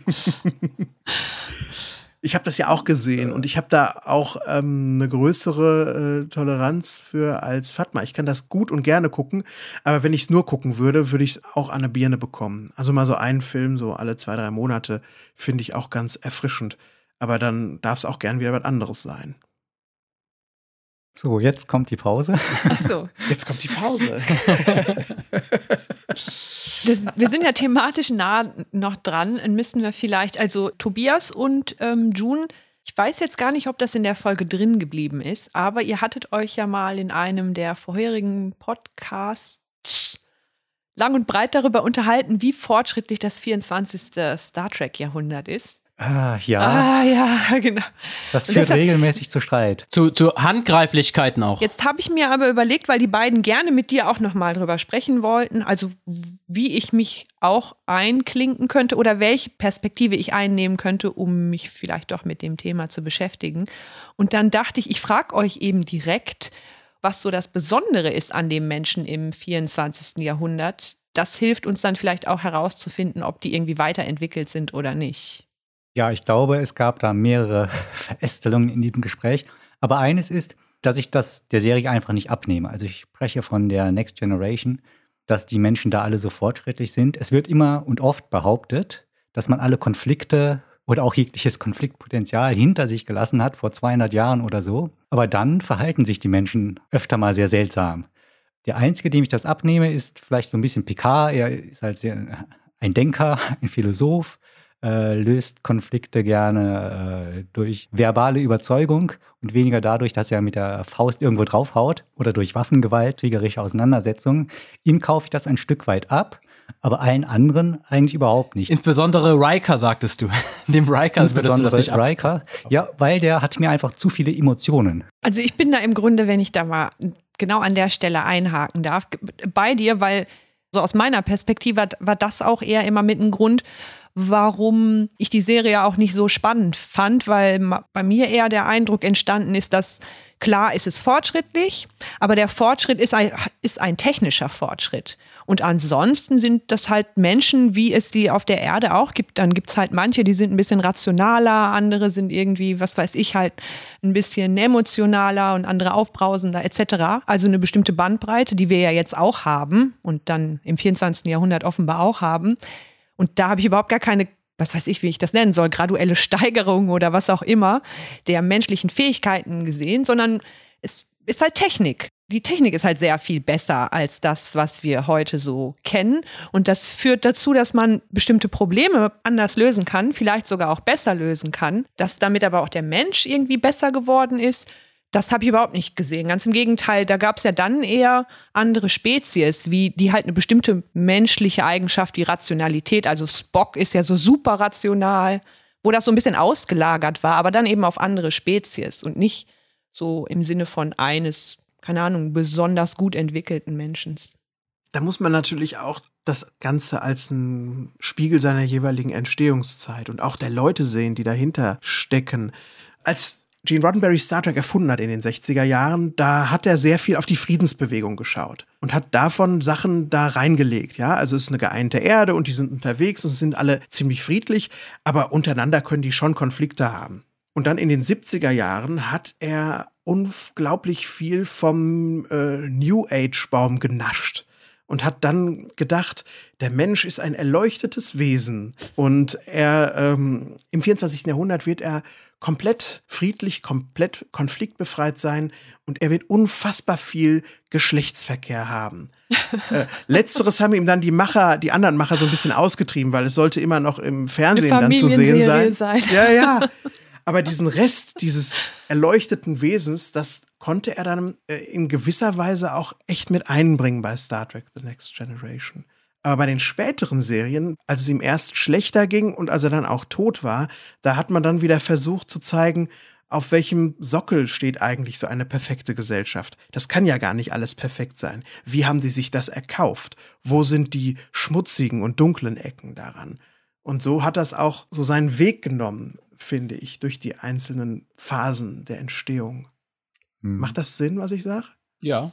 Ich habe das ja auch gesehen und ich habe da auch ähm, eine größere äh, Toleranz für als Fatma. Ich kann das gut und gerne gucken, aber wenn ich es nur gucken würde, würde ich es auch an der Birne bekommen. Also mal so einen Film, so alle zwei, drei Monate, finde ich auch ganz erfrischend. Aber dann darf es auch gern wieder was anderes sein. So, jetzt kommt die Pause. Ach so. Jetzt kommt die Pause. Das, wir sind ja thematisch nah noch dran. Dann müssen wir vielleicht, also Tobias und ähm, June, ich weiß jetzt gar nicht, ob das in der Folge drin geblieben ist, aber ihr hattet euch ja mal in einem der vorherigen Podcasts lang und breit darüber unterhalten, wie fortschrittlich das 24. Star Trek-Jahrhundert ist. Ah, ja, Ah, ja, genau. das führt deshalb- regelmäßig zu Streit. Zu, zu Handgreiflichkeiten auch. Jetzt habe ich mir aber überlegt, weil die beiden gerne mit dir auch nochmal drüber sprechen wollten, also wie ich mich auch einklinken könnte oder welche Perspektive ich einnehmen könnte, um mich vielleicht doch mit dem Thema zu beschäftigen. Und dann dachte ich, ich frage euch eben direkt, was so das Besondere ist an dem Menschen im 24. Jahrhundert. Das hilft uns dann vielleicht auch herauszufinden, ob die irgendwie weiterentwickelt sind oder nicht. Ja, ich glaube, es gab da mehrere Verästelungen in diesem Gespräch. Aber eines ist, dass ich das der Serie einfach nicht abnehme. Also ich spreche von der Next Generation, dass die Menschen da alle so fortschrittlich sind. Es wird immer und oft behauptet, dass man alle Konflikte oder auch jegliches Konfliktpotenzial hinter sich gelassen hat vor 200 Jahren oder so. Aber dann verhalten sich die Menschen öfter mal sehr seltsam. Der einzige, dem ich das abnehme, ist vielleicht so ein bisschen Picard. Er ist halt ein Denker, ein Philosoph, äh, löst Konflikte gerne äh, durch verbale Überzeugung und weniger dadurch, dass er mit der Faust irgendwo draufhaut oder durch Waffengewalt, kriegerische Auseinandersetzungen. Ihm kaufe ich das ein Stück weit ab, aber allen anderen eigentlich überhaupt nicht. Insbesondere Riker, sagtest du. Dem Riker würdest du das Insbesondere nicht ab. Riker. Ja, weil der hat mir einfach zu viele Emotionen. Also ich bin da im Grunde, wenn ich da mal genau an der Stelle einhaken darf, bei dir, weil so aus meiner Perspektive war das auch eher immer mit ein Grund, warum ich die Serie auch nicht so spannend fand, weil bei mir eher der Eindruck entstanden ist, dass klar ist es fortschrittlich, aber der Fortschritt ist ein, ist ein technischer Fortschritt. Und ansonsten sind das halt Menschen, wie es die auf der Erde auch gibt. Dann gibt es halt manche, die sind ein bisschen rationaler, andere sind irgendwie, was weiß ich, halt ein bisschen emotionaler und andere aufbrausender etc. Also eine bestimmte Bandbreite, die wir ja jetzt auch haben und dann im 24. Jahrhundert offenbar auch haben. Und da habe ich überhaupt gar keine, was weiß ich, wie ich das nennen soll, graduelle Steigerung oder was auch immer der menschlichen Fähigkeiten gesehen, sondern es ist halt Technik. Die Technik ist halt sehr viel besser als das, was wir heute so kennen. Und das führt dazu, dass man bestimmte Probleme anders lösen kann, vielleicht sogar auch besser lösen kann, dass damit aber auch der Mensch irgendwie besser geworden ist. Das habe ich überhaupt nicht gesehen. Ganz im Gegenteil, da gab es ja dann eher andere Spezies, wie die halt eine bestimmte menschliche Eigenschaft, die Rationalität. Also Spock ist ja so super rational, wo das so ein bisschen ausgelagert war, aber dann eben auf andere Spezies und nicht so im Sinne von eines, keine Ahnung, besonders gut entwickelten Menschen. Da muss man natürlich auch das Ganze als ein Spiegel seiner jeweiligen Entstehungszeit und auch der Leute sehen, die dahinter stecken. Als Gene Roddenberry Star Trek erfunden hat in den 60er Jahren, da hat er sehr viel auf die Friedensbewegung geschaut und hat davon Sachen da reingelegt. Ja, also es ist eine geeinte Erde und die sind unterwegs und sind alle ziemlich friedlich, aber untereinander können die schon Konflikte haben. Und dann in den 70er Jahren hat er unglaublich viel vom äh, New Age Baum genascht und hat dann gedacht, der Mensch ist ein erleuchtetes Wesen und er ähm, im 24. Jahrhundert wird er komplett friedlich, komplett konfliktbefreit sein und er wird unfassbar viel Geschlechtsverkehr haben. äh, letzteres haben ihm dann die Macher, die anderen Macher so ein bisschen ausgetrieben, weil es sollte immer noch im Fernsehen dann zu sehen sein. sein. Ja, ja. Aber diesen Rest dieses erleuchteten Wesens, das konnte er dann äh, in gewisser Weise auch echt mit einbringen bei Star Trek The Next Generation. Aber bei den späteren Serien, als es ihm erst schlechter ging und als er dann auch tot war, da hat man dann wieder versucht zu zeigen, auf welchem Sockel steht eigentlich so eine perfekte Gesellschaft? Das kann ja gar nicht alles perfekt sein. Wie haben sie sich das erkauft? Wo sind die schmutzigen und dunklen Ecken daran? Und so hat das auch so seinen Weg genommen, finde ich, durch die einzelnen Phasen der Entstehung. Hm. Macht das Sinn, was ich sage? Ja.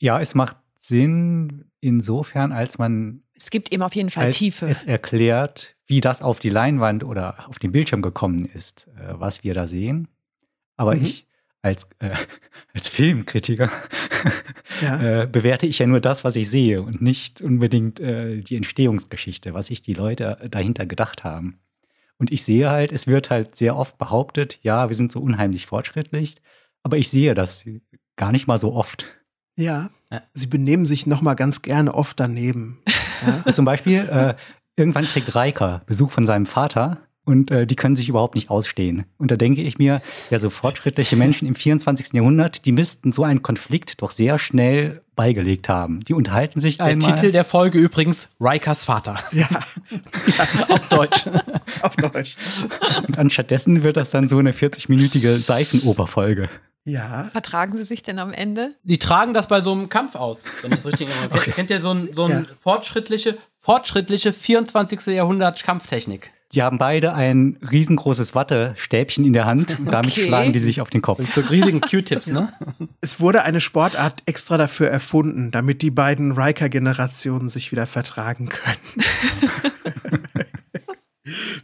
Ja, es macht Sinn insofern, als man es gibt eben auf jeden Fall Tiefe. Es erklärt, wie das auf die Leinwand oder auf den Bildschirm gekommen ist, äh, was wir da sehen. Aber mhm. ich als, äh, als Filmkritiker ja. äh, bewerte ich ja nur das, was ich sehe und nicht unbedingt äh, die Entstehungsgeschichte, was sich die Leute dahinter gedacht haben. Und ich sehe halt, es wird halt sehr oft behauptet, ja, wir sind so unheimlich fortschrittlich, aber ich sehe das gar nicht mal so oft. Ja, sie benehmen sich noch mal ganz gerne oft daneben. Ja? Zum Beispiel, äh, irgendwann kriegt Reika Besuch von seinem Vater und äh, die können sich überhaupt nicht ausstehen. Und da denke ich mir, ja, so fortschrittliche Menschen im 24. Jahrhundert, die müssten so einen Konflikt doch sehr schnell beigelegt haben. Die unterhalten sich der einmal. Der Titel der Folge übrigens Rikas Vater. Ja. Auf Deutsch. Auf Deutsch. Und anstattdessen wird das dann so eine 40-minütige Seifenoberfolge. Ja. Vertragen Sie sich denn am Ende? Sie tragen das bei so einem Kampf aus, wenn ich es richtig erinnere. Okay. Kennt ihr so ein, so ein ja. fortschrittliche, fortschrittliche 24. Jahrhundert Kampftechnik? Die haben beide ein riesengroßes Wattestäbchen in der Hand und damit okay. schlagen die sich auf den Kopf. Mit so riesigen Q-Tips, ne? Es wurde eine Sportart extra dafür erfunden, damit die beiden Riker-Generationen sich wieder vertragen können.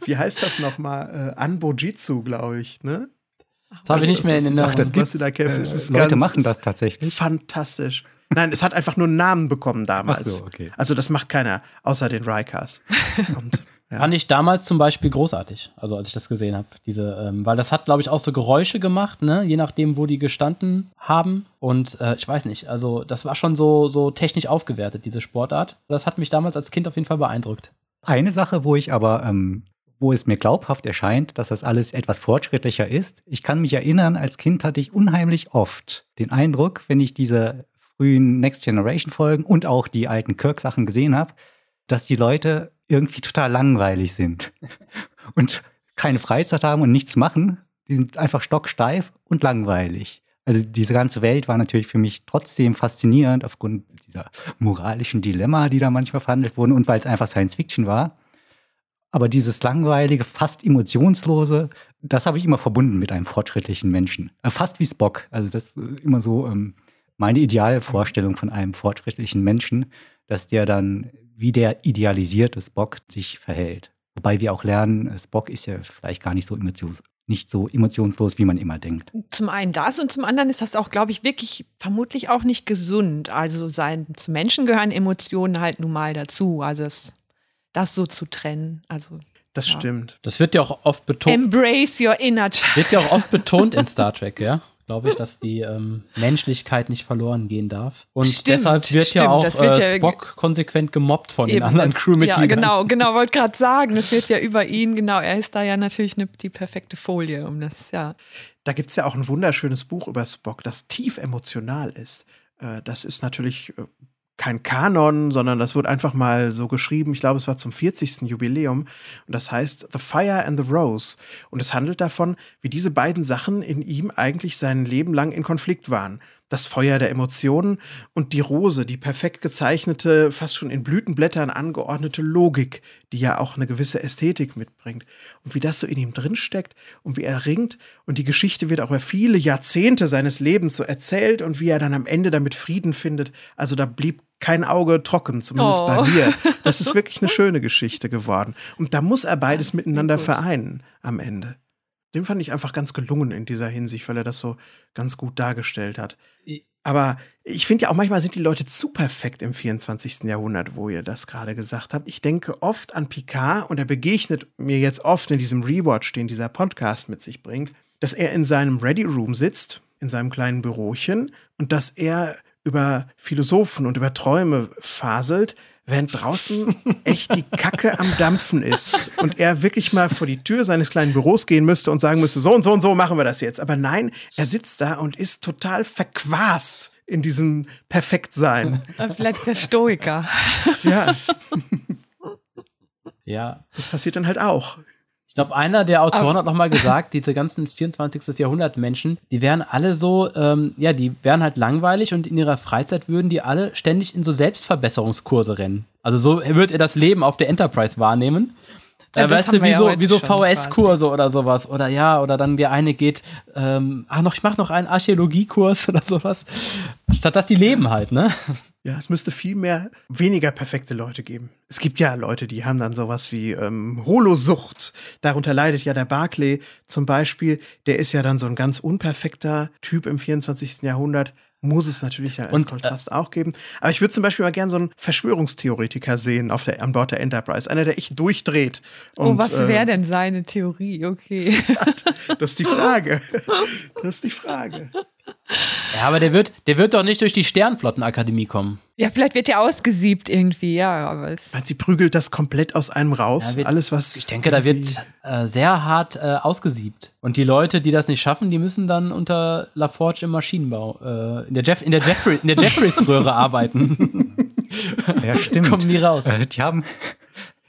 Wie heißt das nochmal? Äh, Anbojitsu, glaube ich, ne? Das habe ich nicht mehr in den Ach, das sie da kämpfen. Äh, Leute machen das tatsächlich. Fantastisch. Nein, es hat einfach nur einen Namen bekommen damals. Ach so, okay. Also das macht keiner, außer den Rikers. Und ja. Fand ich damals zum Beispiel großartig, also als ich das gesehen habe. Diese, ähm, weil das hat, glaube ich, auch so Geräusche gemacht, ne? Je nachdem, wo die gestanden haben. Und äh, ich weiß nicht, also das war schon so, so technisch aufgewertet, diese Sportart. Das hat mich damals als Kind auf jeden Fall beeindruckt. Eine Sache, wo ich aber, ähm, wo es mir glaubhaft erscheint, dass das alles etwas fortschrittlicher ist. Ich kann mich erinnern, als Kind hatte ich unheimlich oft den Eindruck, wenn ich diese frühen Next Generation Folgen und auch die alten Kirk-Sachen gesehen habe, dass die Leute irgendwie total langweilig sind und keine Freizeit haben und nichts machen. Die sind einfach stocksteif und langweilig. Also diese ganze Welt war natürlich für mich trotzdem faszinierend aufgrund dieser moralischen Dilemma, die da manchmal verhandelt wurden und weil es einfach Science Fiction war. Aber dieses langweilige, fast emotionslose, das habe ich immer verbunden mit einem fortschrittlichen Menschen. Äh, fast wie Spock. Also das ist immer so ähm, meine Idealvorstellung von einem fortschrittlichen Menschen, dass der dann wie der idealisierte Spock sich verhält. Wobei wir auch lernen, Spock ist ja vielleicht gar nicht so emotions nicht so emotionslos, wie man immer denkt. Zum einen das und zum anderen ist das auch, glaube ich, wirklich vermutlich auch nicht gesund. Also sein, zu Menschen gehören Emotionen halt nun mal dazu. Also das, das so zu trennen. Also das ja. stimmt. Das wird ja auch oft betont. Embrace your inner child. Wird ja auch oft betont in Star Trek, ja glaube ich, dass die ähm, Menschlichkeit nicht verloren gehen darf. Und stimmt, deshalb wird stimmt, ja auch wird äh, Spock konsequent gemobbt von eben, den anderen Crewmitgliedern. Ja, genau, genau, wollte gerade sagen, es wird ja über ihn, genau, er ist da ja natürlich ne, die perfekte Folie um das, ja. Da gibt es ja auch ein wunderschönes Buch über Spock, das tief emotional ist. Äh, das ist natürlich äh, kein Kanon, sondern das wird einfach mal so geschrieben. Ich glaube, es war zum 40. Jubiläum. Und das heißt The Fire and the Rose. Und es handelt davon, wie diese beiden Sachen in ihm eigentlich sein Leben lang in Konflikt waren das Feuer der Emotionen und die Rose, die perfekt gezeichnete, fast schon in Blütenblättern angeordnete Logik, die ja auch eine gewisse Ästhetik mitbringt. Und wie das so in ihm drinsteckt und wie er ringt. Und die Geschichte wird auch über viele Jahrzehnte seines Lebens so erzählt und wie er dann am Ende damit Frieden findet. Also da blieb kein Auge trocken, zumindest oh. bei mir. Das ist wirklich eine schöne Geschichte geworden. Und da muss er beides miteinander vereinen am Ende. Den fand ich einfach ganz gelungen in dieser Hinsicht, weil er das so ganz gut dargestellt hat. Aber ich finde ja auch manchmal sind die Leute zu perfekt im 24. Jahrhundert, wo ihr das gerade gesagt habt. Ich denke oft an Picard und er begegnet mir jetzt oft in diesem Rewatch, den dieser Podcast mit sich bringt, dass er in seinem Ready Room sitzt, in seinem kleinen Bürochen und dass er über Philosophen und über Träume faselt, während draußen echt die Kacke am Dampfen ist und er wirklich mal vor die Tür seines kleinen Büros gehen müsste und sagen müsste, so und so und so machen wir das jetzt. Aber nein, er sitzt da und ist total verquast in diesem Perfektsein. Vielleicht der Stoiker. Ja. Ja. Das passiert dann halt auch. Ich glaube, einer der Autoren hat nochmal gesagt, diese ganzen 24. Jahrhundert Menschen, die wären alle so, ähm, ja, die wären halt langweilig und in ihrer Freizeit würden die alle ständig in so Selbstverbesserungskurse rennen. Also so wird er das Leben auf der Enterprise wahrnehmen. Ja, weißt du, wie, ja so, wie so VHS-Kurse oder sowas. Oder ja, oder dann der eine geht, ähm, ach noch, ich mache noch einen Archäologiekurs oder sowas. Statt dass die leben halt, ne? Ja, es müsste viel mehr weniger perfekte Leute geben. Es gibt ja Leute, die haben dann sowas wie ähm, Holosucht. Darunter leidet ja der Barclay zum Beispiel. Der ist ja dann so ein ganz unperfekter Typ im 24. Jahrhundert. Muss es natürlich dann als und, äh, Kontrast äh, auch geben. Aber ich würde zum Beispiel mal gerne so einen Verschwörungstheoretiker sehen auf der, an Bord der Enterprise. Einer, der echt durchdreht. Oh, und, oh, was wäre äh, denn seine Theorie? Okay. das ist die Frage. Das ist die Frage. Ja, aber der wird, der wird doch nicht durch die Sternflottenakademie kommen. Ja, vielleicht wird der ausgesiebt irgendwie, ja, aber es. Sie prügelt das komplett aus einem raus. Ja, wird, Alles, was. Ich denke, da wird äh, sehr hart äh, ausgesiebt. Und die Leute, die das nicht schaffen, die müssen dann unter LaForge im Maschinenbau, äh, in der, Jeff, in der, Jeffrey, in der Jeffreys-Röhre arbeiten. Ja, stimmt. Kommen nie raus. Äh, die haben,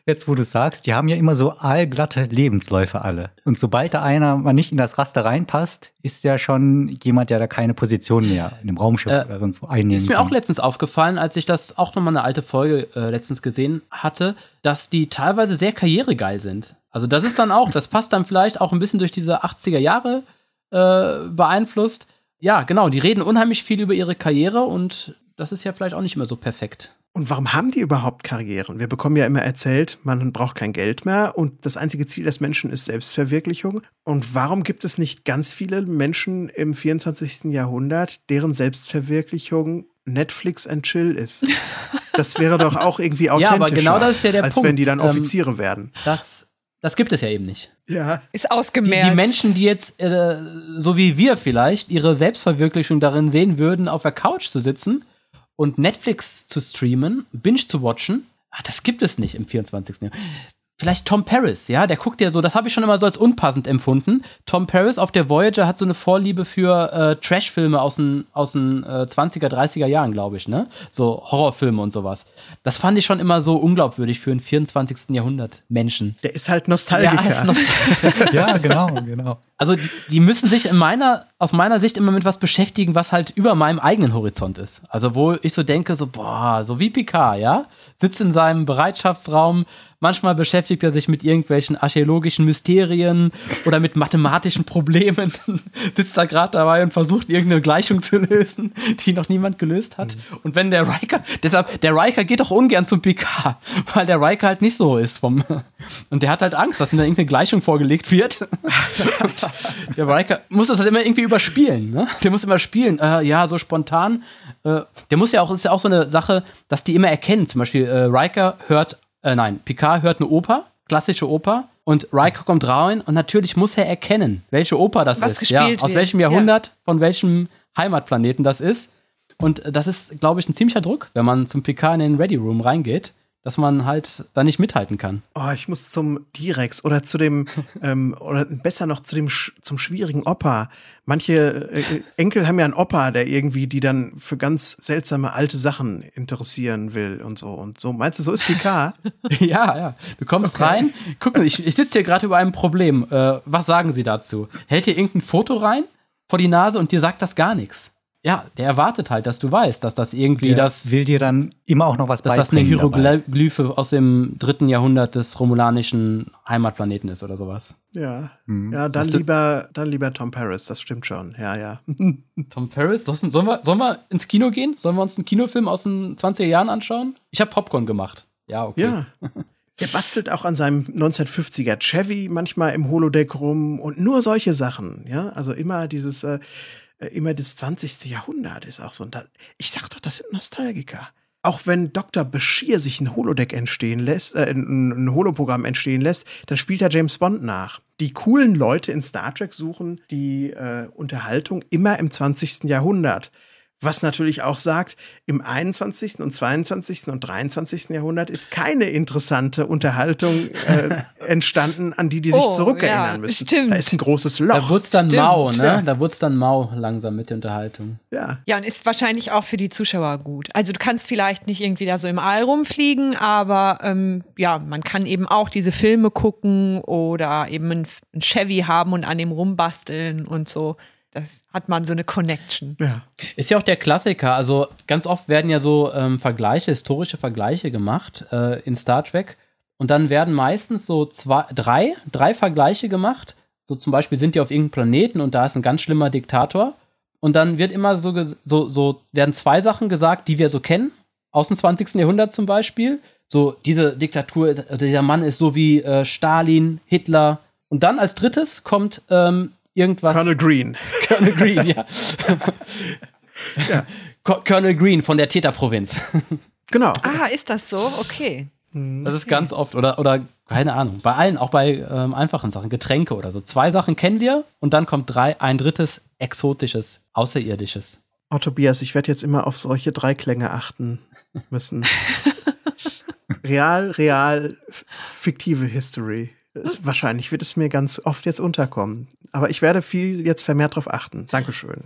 jetzt wo du sagst, die haben ja immer so allglatte Lebensläufe alle. Und sobald da einer mal nicht in das Raster reinpasst, ist ja schon jemand, der da keine Position mehr in dem Raumschiff äh, oder sonst wo einnehmen Ist mir kann. auch letztens aufgefallen, als ich das auch nochmal eine alte Folge äh, letztens gesehen hatte, dass die teilweise sehr karrieregeil sind. Also das ist dann auch, das passt dann vielleicht auch ein bisschen durch diese 80er Jahre äh, beeinflusst. Ja, genau, die reden unheimlich viel über ihre Karriere und das ist ja vielleicht auch nicht immer so perfekt. Und warum haben die überhaupt Karrieren? Wir bekommen ja immer erzählt, man braucht kein Geld mehr und das einzige Ziel des Menschen ist Selbstverwirklichung. Und warum gibt es nicht ganz viele Menschen im 24. Jahrhundert, deren Selbstverwirklichung Netflix and Chill ist? Das wäre doch auch irgendwie authentischer, ja, aber genau das ist ja der als Punkt. wenn die dann ähm, Offiziere ähm, werden. Das, das gibt es ja eben nicht. Ja. Ist ausgemerzt. Die, die Menschen, die jetzt, äh, so wie wir vielleicht, ihre Selbstverwirklichung darin sehen würden, auf der Couch zu sitzen und Netflix zu streamen, Binge zu watchen, ah, das gibt es nicht im 24. Jahrhundert vielleicht Tom Paris, ja, der guckt ja so, das habe ich schon immer so als unpassend empfunden. Tom Paris auf der Voyager hat so eine Vorliebe für äh, Trash-Filme aus den, aus den äh, 20er, 30er Jahren, glaube ich, ne? So Horrorfilme und sowas. Das fand ich schon immer so unglaubwürdig für einen 24. Jahrhundert Menschen. Der ist halt Nostalgiker. Ja, ist Nostal ja genau, genau. Also die, die, müssen sich in meiner, aus meiner Sicht immer mit was beschäftigen, was halt über meinem eigenen Horizont ist. Also wo ich so denke, so, boah, so wie Picard, ja? Sitzt in seinem Bereitschaftsraum, Manchmal beschäftigt er sich mit irgendwelchen archäologischen Mysterien oder mit mathematischen Problemen, sitzt da gerade dabei und versucht irgendeine Gleichung zu lösen, die noch niemand gelöst hat. Mhm. Und wenn der Riker, deshalb, der Riker geht doch ungern zum PK, weil der Riker halt nicht so ist vom, und der hat halt Angst, dass ihm da irgendeine Gleichung vorgelegt wird. und der Riker muss das halt immer irgendwie überspielen, ne? Der muss immer spielen, äh, ja, so spontan. Äh, der muss ja auch, ist ja auch so eine Sache, dass die immer erkennen. Zum Beispiel, äh, Riker hört äh, nein, Picard hört eine Oper, klassische Oper, und Riker kommt rein und natürlich muss er erkennen, welche Oper das Was ist. Ja, aus wird. welchem Jahrhundert, ja. von welchem Heimatplaneten das ist. Und das ist, glaube ich, ein ziemlicher Druck, wenn man zum Picard in den Ready Room reingeht. Dass man halt da nicht mithalten kann. Oh, ich muss zum Direx oder zu dem, ähm, oder besser noch zu dem, zum schwierigen Opa. Manche äh, Enkel haben ja einen Opa, der irgendwie die dann für ganz seltsame alte Sachen interessieren will und so und so. Meinst du, so ist Picard? ja, ja. Du kommst okay. rein, guck mal, ich, ich sitze hier gerade über einem Problem. Äh, was sagen Sie dazu? Hält hier irgendein Foto rein vor die Nase und dir sagt das gar nichts ja, der erwartet halt, dass du weißt, dass das irgendwie der das. Will dir dann immer auch noch was Dass das eine Hieroglyphe dabei. aus dem dritten Jahrhundert des romulanischen Heimatplaneten ist oder sowas. Ja. Mhm. Ja, dann lieber, dann lieber Tom Paris, das stimmt schon. Ja, ja. Tom Paris? Sollen wir, sollen wir ins Kino gehen? Sollen wir uns einen Kinofilm aus den 20er Jahren anschauen? Ich habe Popcorn gemacht. Ja, okay. Ja. Er bastelt auch an seinem 1950er Chevy manchmal im Holodeck rum und nur solche Sachen, ja. Also immer dieses, äh, immer das 20. Jahrhundert ist auch so. Und ich sag doch, das sind Nostalgiker. Auch wenn Dr. Bashir sich ein Holodeck entstehen lässt, äh, ein, ein Holoprogramm entstehen lässt, dann spielt er James Bond nach. Die coolen Leute in Star Trek suchen die äh, Unterhaltung immer im 20. Jahrhundert. Was natürlich auch sagt, im 21. und 22. und 23. Jahrhundert ist keine interessante Unterhaltung äh, entstanden, an die die sich oh, zurückerinnern ja, müssen. Stimmt. Da ist ein großes Loch. Da wurde es dann stimmt, mau, ne? Ja. Da wurde es dann mau langsam mit der Unterhaltung. Ja. Ja, und ist wahrscheinlich auch für die Zuschauer gut. Also du kannst vielleicht nicht irgendwie da so im All rumfliegen, aber ähm, ja, man kann eben auch diese Filme gucken oder eben ein, ein Chevy haben und an dem rumbasteln und so das hat man so eine Connection. Ja. Ist ja auch der Klassiker. Also ganz oft werden ja so ähm, Vergleiche, historische Vergleiche gemacht äh, in Star Trek. Und dann werden meistens so zwei, drei, drei Vergleiche gemacht. So zum Beispiel sind die auf irgendeinem Planeten und da ist ein ganz schlimmer Diktator. Und dann wird immer so, so, so werden zwei Sachen gesagt, die wir so kennen. Aus dem 20. Jahrhundert zum Beispiel. So, diese Diktatur, dieser Mann ist so wie äh, Stalin, Hitler. Und dann als drittes kommt ähm, irgendwas. Colonel Green. Colonel Green, ja. ja. Colonel Green von der Theta-Provinz. Genau. Ah, ist das so? Okay. Das ist ganz oft, oder, oder keine Ahnung, bei allen, auch bei ähm, einfachen Sachen, Getränke oder so. Zwei Sachen kennen wir und dann kommt drei, ein drittes exotisches, außerirdisches. Oh, Tobias, ich werde jetzt immer auf solche drei Klänge achten müssen. real, real, fiktive History. Es, wahrscheinlich wird es mir ganz oft jetzt unterkommen. Aber ich werde viel jetzt vermehrt darauf achten. Dankeschön.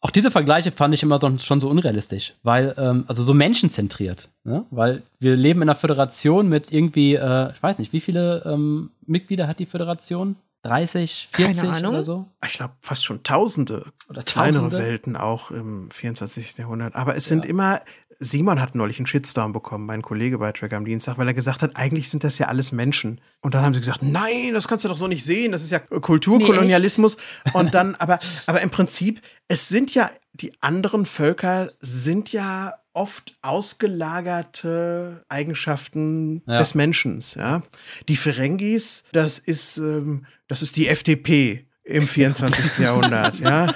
Auch diese Vergleiche fand ich immer so, schon so unrealistisch, weil, ähm, also so menschenzentriert. Ne? Weil wir leben in einer Föderation mit irgendwie, äh, ich weiß nicht, wie viele ähm, Mitglieder hat die Föderation? 30, 40 oder so? Ich glaube, fast schon Tausende. Oder Tausende. Kleinere Welten auch im 24. Jahrhundert. Aber es sind ja. immer Simon hat neulich einen Shitstorm bekommen, mein Kollege bei Track am Dienstag, weil er gesagt hat, eigentlich sind das ja alles Menschen. Und dann haben sie gesagt, nein, das kannst du doch so nicht sehen, das ist ja Kulturkolonialismus. Nee, und dann, aber, aber im Prinzip, es sind ja, die anderen Völker sind ja oft ausgelagerte Eigenschaften ja. des Menschen. Ja? Die Ferengis, das ist, ähm, das ist die FDP im 24. Jahrhundert, ja.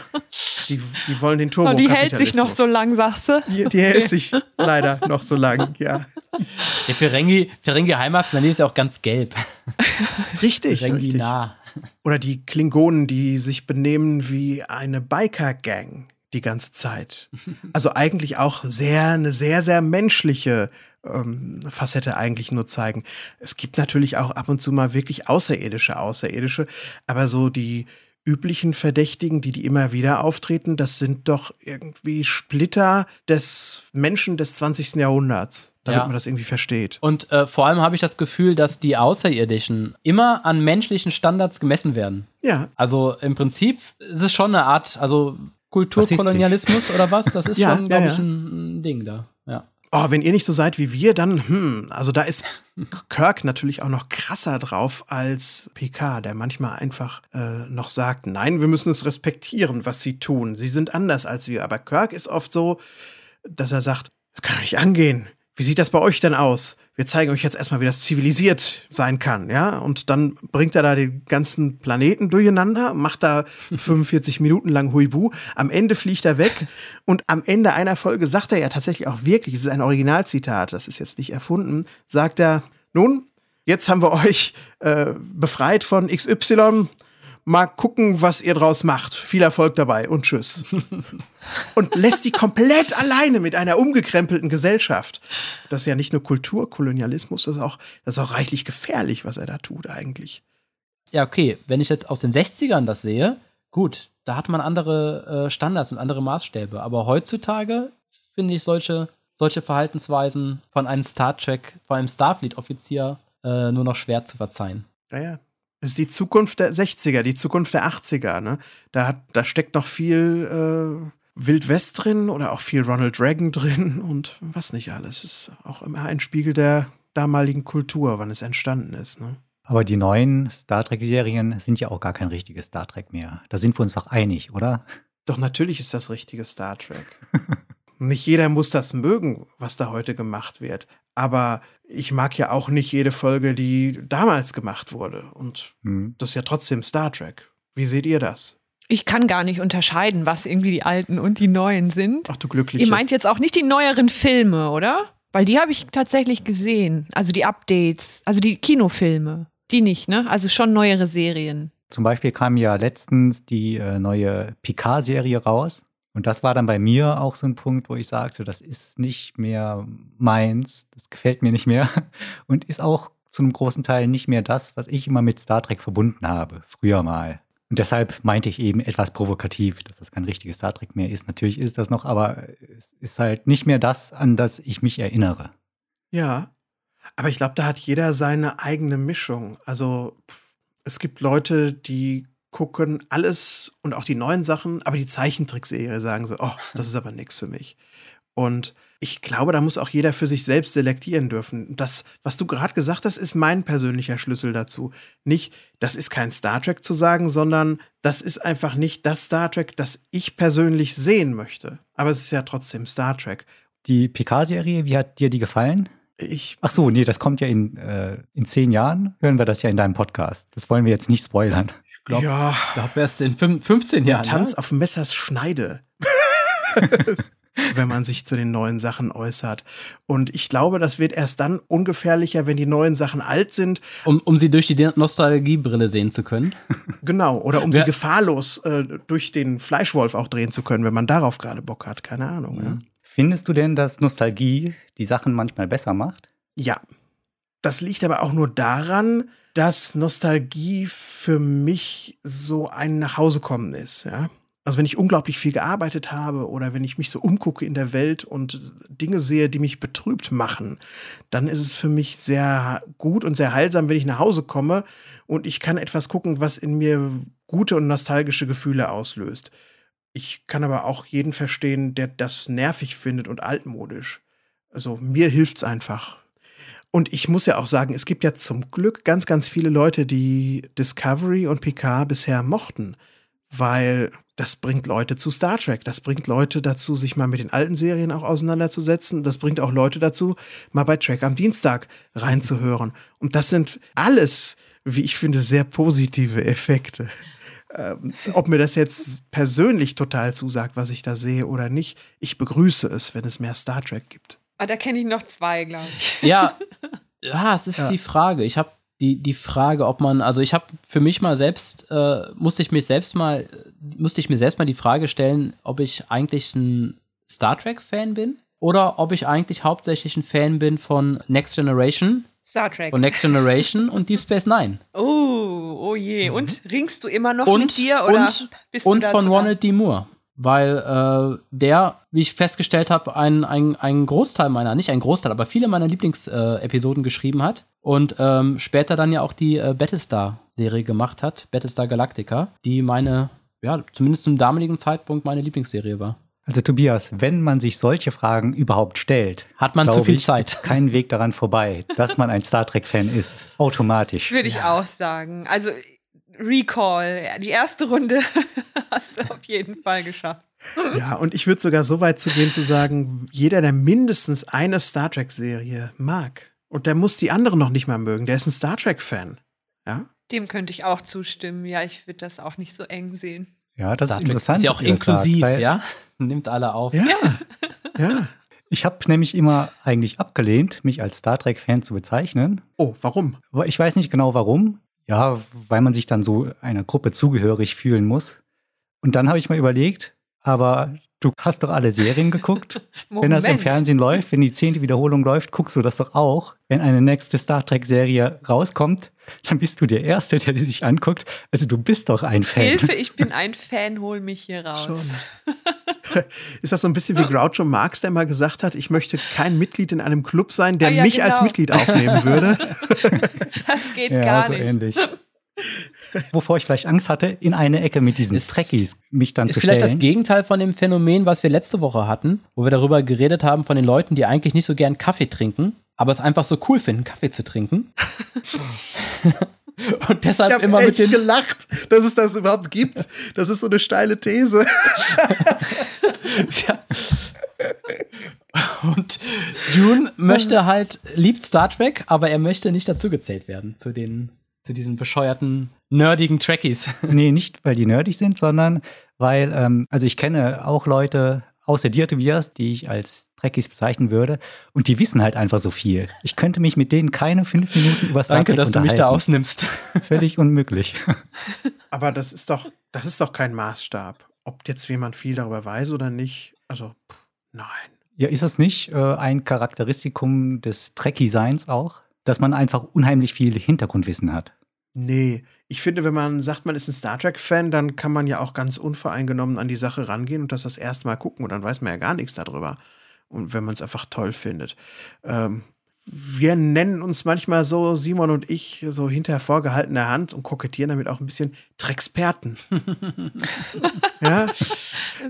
Die, die wollen den Turbo. Und die hält sich noch so lang, sagst du? Die, die hält sich leider noch so lang, ja. Der Ferengi, Ferengi Heimatplanet ist ja auch ganz gelb. Richtig, Ferengi richtig. Nah. Oder die Klingonen, die sich benehmen wie eine Biker-Gang die ganze Zeit. Also eigentlich auch sehr, eine sehr, sehr menschliche ähm, Facette eigentlich nur zeigen. Es gibt natürlich auch ab und zu mal wirklich außerirdische Außerirdische, aber so die üblichen Verdächtigen, die die immer wieder auftreten, das sind doch irgendwie Splitter des Menschen des 20. Jahrhunderts, damit ja. man das irgendwie versteht. Und äh, vor allem habe ich das Gefühl, dass die Außerirdischen immer an menschlichen Standards gemessen werden. Ja. Also im Prinzip ist es schon eine Art, also Kulturkolonialismus oder was? Das ist ja, schon, glaube ja, ich, ein Ding da. Ja oh, wenn ihr nicht so seid wie wir, dann, hm, also da ist Kirk natürlich auch noch krasser drauf als PK, der manchmal einfach äh, noch sagt, nein, wir müssen es respektieren, was sie tun. Sie sind anders als wir. Aber Kirk ist oft so, dass er sagt, das kann doch nicht angehen. Wie sieht das bei euch denn aus? Wir zeigen euch jetzt erstmal, wie das zivilisiert sein kann, ja? Und dann bringt er da den ganzen Planeten durcheinander, macht da 45 Minuten lang Huibu. Am Ende fliegt er weg und am Ende einer Folge sagt er ja tatsächlich auch wirklich, es ist ein Originalzitat, das ist jetzt nicht erfunden, sagt er, nun, jetzt haben wir euch äh, befreit von XY mal gucken, was ihr draus macht. Viel Erfolg dabei und tschüss. und lässt die komplett alleine mit einer umgekrempelten Gesellschaft. Das ist ja nicht nur Kulturkolonialismus, das ist auch, das ist auch reichlich gefährlich, was er da tut eigentlich. Ja, okay, wenn ich jetzt aus den 60ern das sehe, gut, da hat man andere äh, Standards und andere Maßstäbe. Aber heutzutage finde ich solche, solche Verhaltensweisen von einem Star Trek, von einem Starfleet-Offizier äh, nur noch schwer zu verzeihen. Naja, das ist die Zukunft der 60er, die Zukunft der 80er. Ne? Da, hat, da steckt noch viel äh, Wild West drin oder auch viel Ronald Reagan drin und was nicht alles. Ist auch immer ein Spiegel der damaligen Kultur, wann es entstanden ist. Ne? Aber die neuen Star Trek-Serien sind ja auch gar kein richtiges Star Trek mehr. Da sind wir uns doch einig, oder? Doch natürlich ist das richtige Star Trek. nicht jeder muss das mögen, was da heute gemacht wird. Aber ich mag ja auch nicht jede Folge, die damals gemacht wurde. Und mhm. das ist ja trotzdem Star Trek. Wie seht ihr das? Ich kann gar nicht unterscheiden, was irgendwie die alten und die neuen sind. Ach du Glückliche. Ihr meint jetzt auch nicht die neueren Filme, oder? Weil die habe ich tatsächlich gesehen. Also die Updates, also die Kinofilme. Die nicht, ne? Also schon neuere Serien. Zum Beispiel kam ja letztens die äh, neue Picard-Serie raus. Und das war dann bei mir auch so ein Punkt, wo ich sagte, das ist nicht mehr meins, das gefällt mir nicht mehr und ist auch zu einem großen Teil nicht mehr das, was ich immer mit Star Trek verbunden habe, früher mal. Und deshalb meinte ich eben etwas provokativ, dass das kein richtiges Star Trek mehr ist. Natürlich ist das noch, aber es ist halt nicht mehr das, an das ich mich erinnere. Ja, aber ich glaube, da hat jeder seine eigene Mischung. Also es gibt Leute, die gucken alles und auch die neuen Sachen, aber die Zeichentrickserie sagen so, oh, das ist aber nichts für mich. Und ich glaube, da muss auch jeder für sich selbst selektieren dürfen. Das, was du gerade gesagt hast, ist mein persönlicher Schlüssel dazu. Nicht, das ist kein Star Trek zu sagen, sondern das ist einfach nicht das Star Trek, das ich persönlich sehen möchte. Aber es ist ja trotzdem Star Trek. Die PK-Serie, wie hat dir die gefallen? Ich Ach so, nee, das kommt ja in, äh, in zehn Jahren, hören wir das ja in deinem Podcast. Das wollen wir jetzt nicht spoilern. Ich glaube, ja. glaub erst in 15 Jahren. Tanz ne? auf Messers Schneide. wenn man sich zu den neuen Sachen äußert. Und ich glaube, das wird erst dann ungefährlicher, wenn die neuen Sachen alt sind. Um, um sie durch die Nostalgiebrille sehen zu können. Genau, oder um ja. sie gefahrlos äh, durch den Fleischwolf auch drehen zu können, wenn man darauf gerade Bock hat. Keine Ahnung. Mhm. Ja. Findest du denn, dass Nostalgie die Sachen manchmal besser macht? Ja. Das liegt aber auch nur daran, dass Nostalgie für mich so ein Nachhausekommen ist, ja. Also wenn ich unglaublich viel gearbeitet habe oder wenn ich mich so umgucke in der Welt und Dinge sehe, die mich betrübt machen, dann ist es für mich sehr gut und sehr heilsam, wenn ich nach Hause komme und ich kann etwas gucken, was in mir gute und nostalgische Gefühle auslöst. Ich kann aber auch jeden verstehen, der das nervig findet und altmodisch. Also mir hilft's einfach. Und ich muss ja auch sagen, es gibt ja zum Glück ganz, ganz viele Leute, die Discovery und Picard bisher mochten, weil das bringt Leute zu Star Trek. Das bringt Leute dazu, sich mal mit den alten Serien auch auseinanderzusetzen. Das bringt auch Leute dazu, mal bei Trek am Dienstag reinzuhören. Und das sind alles, wie ich finde, sehr positive Effekte. Ähm, ob mir das jetzt persönlich total zusagt, was ich da sehe oder nicht, ich begrüße es, wenn es mehr Star Trek gibt. Ah, da kenne ich noch zwei, glaube ich. Ja, ja, es ist ja. die Frage. Ich habe die, die Frage, ob man, also ich habe für mich mal selbst, äh, musste ich mich selbst mal, musste ich mir selbst mal die Frage stellen, ob ich eigentlich ein Star Trek-Fan bin oder ob ich eigentlich hauptsächlich ein Fan bin von Next Generation Star Trek. Und Next Generation und Deep Space Nine. Oh, oh je. Mhm. Und ringst du immer noch und, mit dir oder und, bist du Und von Ronald D. Moore. Weil äh, der, wie ich festgestellt habe, einen ein Großteil meiner, nicht ein Großteil, aber viele meiner Lieblingsepisoden äh, geschrieben hat. Und ähm, später dann ja auch die äh, Battlestar-Serie gemacht hat, Battlestar Galactica, die meine, ja, zumindest zum damaligen Zeitpunkt meine Lieblingsserie war. Also Tobias, wenn man sich solche Fragen überhaupt stellt, hat man zu viel ich, Zeit. Keinen Weg daran vorbei, dass man ein Star Trek-Fan ist. Automatisch. Würde ich ja. auch sagen. Also Recall, die erste Runde hast du auf jeden Fall geschafft. Ja, und ich würde sogar so weit zu gehen zu sagen, jeder, der mindestens eine Star Trek-Serie mag, und der muss die andere noch nicht mal mögen, der ist ein Star Trek-Fan. Ja? Dem könnte ich auch zustimmen. Ja, ich würde das auch nicht so eng sehen. Ja, das Star ist interessant. Ist ja auch inklusiv, sagt, ja? Nimmt alle auf. Ja, ja. Ich habe nämlich immer eigentlich abgelehnt, mich als Star Trek-Fan zu bezeichnen. Oh, warum? Ich weiß nicht genau warum. Ja, weil man sich dann so einer Gruppe zugehörig fühlen muss. Und dann habe ich mal überlegt, aber du hast doch alle Serien geguckt. wenn das im Fernsehen läuft, wenn die zehnte Wiederholung läuft, guckst du das doch auch. Wenn eine nächste Star Trek-Serie rauskommt, dann bist du der Erste, der die sich anguckt. Also du bist doch ein Fan. Hilfe, ich bin ein Fan, hol mich hier raus. Ist das so ein bisschen wie Groucho Marx, der mal gesagt hat, ich möchte kein Mitglied in einem Club sein, der ah, ja, mich genau. als Mitglied aufnehmen würde? das geht ja, gar so nicht. Ähnlich. Wovor ich vielleicht Angst hatte, in eine Ecke mit diesen ist, Trekkies mich dann zu stellen. Ist vielleicht das Gegenteil von dem Phänomen, was wir letzte Woche hatten, wo wir darüber geredet haben von den Leuten, die eigentlich nicht so gern Kaffee trinken, aber es einfach so cool finden, Kaffee zu trinken. Und deshalb ich immer echt mit den gelacht, dass es das überhaupt gibt. Das ist so eine steile These. Ja. Und June möchte halt, liebt Star Trek, aber er möchte nicht dazugezählt werden zu den zu diesen bescheuerten, nerdigen Trekkies. nee, nicht, weil die nerdig sind, sondern weil, ähm, also ich kenne auch Leute außer dir, Tobias, die ich als Trekkies bezeichnen würde. Und die wissen halt einfach so viel. Ich könnte mich mit denen keine fünf Minuten über Star Danke, dass du mich da ausnimmst. Völlig unmöglich. Aber das ist doch, das ist doch kein Maßstab. Ob jetzt jemand viel darüber weiß oder nicht. Also, pff, nein. Ja, ist das nicht äh, ein Charakteristikum des Trekkie-Seins auch? dass man einfach unheimlich viel Hintergrundwissen hat. Nee, ich finde, wenn man sagt, man ist ein Star Trek-Fan, dann kann man ja auch ganz unvoreingenommen an die Sache rangehen und das das erste Mal gucken und dann weiß man ja gar nichts darüber. Und wenn man es einfach toll findet. Ähm, wir nennen uns manchmal so, Simon und ich, so hinter vorgehaltener Hand und kokettieren damit auch ein bisschen Trexperten. ja,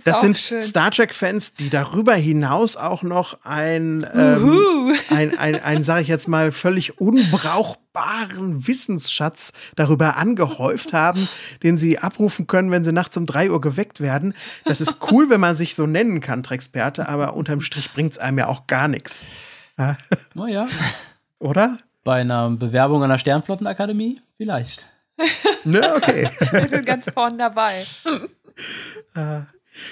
das, sind schön. Star Trek-Fans, die darüber hinaus auch noch ein, ähm, ein, ein, ein sage ich jetzt mal, völlig unbrauchbaren Wissensschatz darüber angehäuft haben, den sie abrufen können, wenn sie nachts um drei Uhr geweckt werden. Das ist cool, wenn man sich so nennen kann, Trexperte, aber unterm Strich bringt es einem ja auch gar nichts. Oh ja. Oder? Bei einer Bewerbung an der Sternflottenakademie? Vielleicht. Ne, okay. Wir sind ganz vorne dabei. Äh,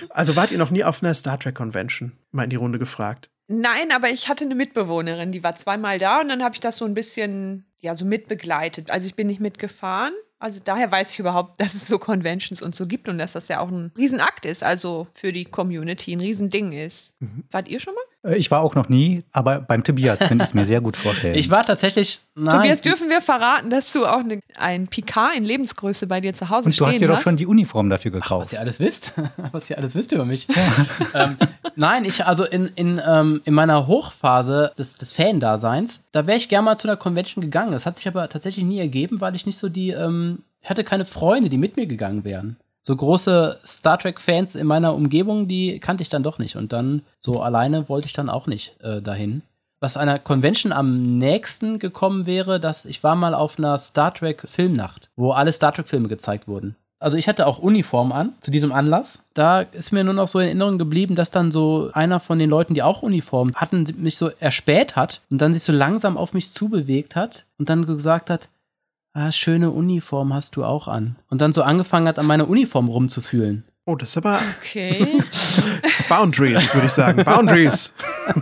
also wart ihr noch nie auf einer Star Trek Convention? Mal in die Runde gefragt. Nein, aber ich hatte eine Mitbewohnerin, die war zweimal da und dann habe ich das so ein bisschen, ja, so mitbegleitet. Also ich bin nicht mitgefahren, also daher weiß ich überhaupt, dass es so Conventions und so gibt und dass das ja auch ein Riesenakt ist, also für die Community ein Riesending ist. Mhm. Wart ihr schon mal? Äh, ich war auch noch nie, aber beim Tobias könnte ich es mir sehr gut vorstellen. Ich war tatsächlich. Nein. Tobias, dürfen wir verraten, dass du auch eine, ein Picard in Lebensgröße bei dir zu Hause Und du hast dir doch schon die Uniform dafür gekauft. Ach, was ihr alles wisst. was ihr alles wisst über mich. ähm, nein, ich, also in, in, ähm, in meiner Hochphase des, des Fan-Daseins, da wäre ich gerne mal zu einer Convention gegangen. Das hat sich aber tatsächlich nie ergeben, weil ich nicht so die. Ähm, ich hatte keine Freunde, die mit mir gegangen wären. So große Star Trek-Fans in meiner Umgebung, die kannte ich dann doch nicht. Und dann so alleine wollte ich dann auch nicht äh, dahin. Was einer Convention am nächsten gekommen wäre, dass ich war mal auf einer Star Trek Filmnacht, wo alle Star Trek Filme gezeigt wurden. Also ich hatte auch Uniform an zu diesem Anlass. Da ist mir nur noch so in Erinnerung geblieben, dass dann so einer von den Leuten, die auch Uniform hatten, mich so erspäht hat und dann sich so langsam auf mich zubewegt hat und dann gesagt hat, ah, schöne Uniform hast du auch an. Und dann so angefangen hat, an meiner Uniform rumzufühlen. Oh, das ist aber. Okay. Boundaries, würde ich sagen. Boundaries.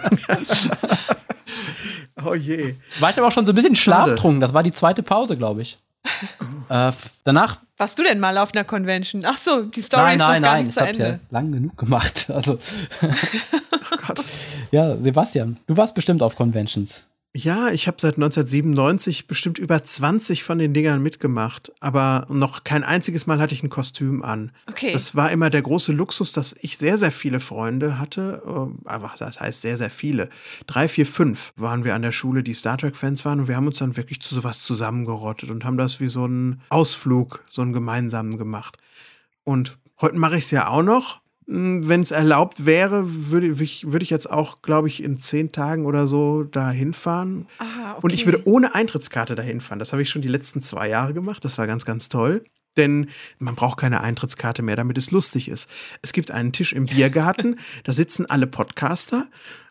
oh je. War ich aber auch schon so ein bisschen schlaftrunken. Das war die zweite Pause, glaube ich. äh, danach. Warst du denn mal auf einer Convention? Ach so, die Story nein, ist nein, noch gar nein, nicht zu Ende. Ja lang genug gemacht. Also. oh Gott. Ja, Sebastian, du warst bestimmt auf Conventions. Ja, ich habe seit 1997 bestimmt über 20 von den Dingern mitgemacht, aber noch kein einziges Mal hatte ich ein Kostüm an. Okay. Das war immer der große Luxus, dass ich sehr, sehr viele Freunde hatte. Aber äh, das heißt sehr, sehr viele. Drei, vier, fünf waren wir an der Schule, die Star Trek-Fans waren und wir haben uns dann wirklich zu sowas zusammengerottet und haben das wie so einen Ausflug, so einen gemeinsamen gemacht. Und heute mache ich es ja auch noch wenn es erlaubt wäre, würde ich, würde ich jetzt auch, glaube ich, in zehn Tagen oder so da hinfahren. Ah, okay. Und ich würde ohne Eintrittskarte dahin fahren. Das habe ich schon die letzten zwei Jahre gemacht. Das war ganz, ganz toll. Denn man braucht keine Eintrittskarte mehr, damit es lustig ist. Es gibt einen Tisch im Biergarten, da sitzen alle Podcaster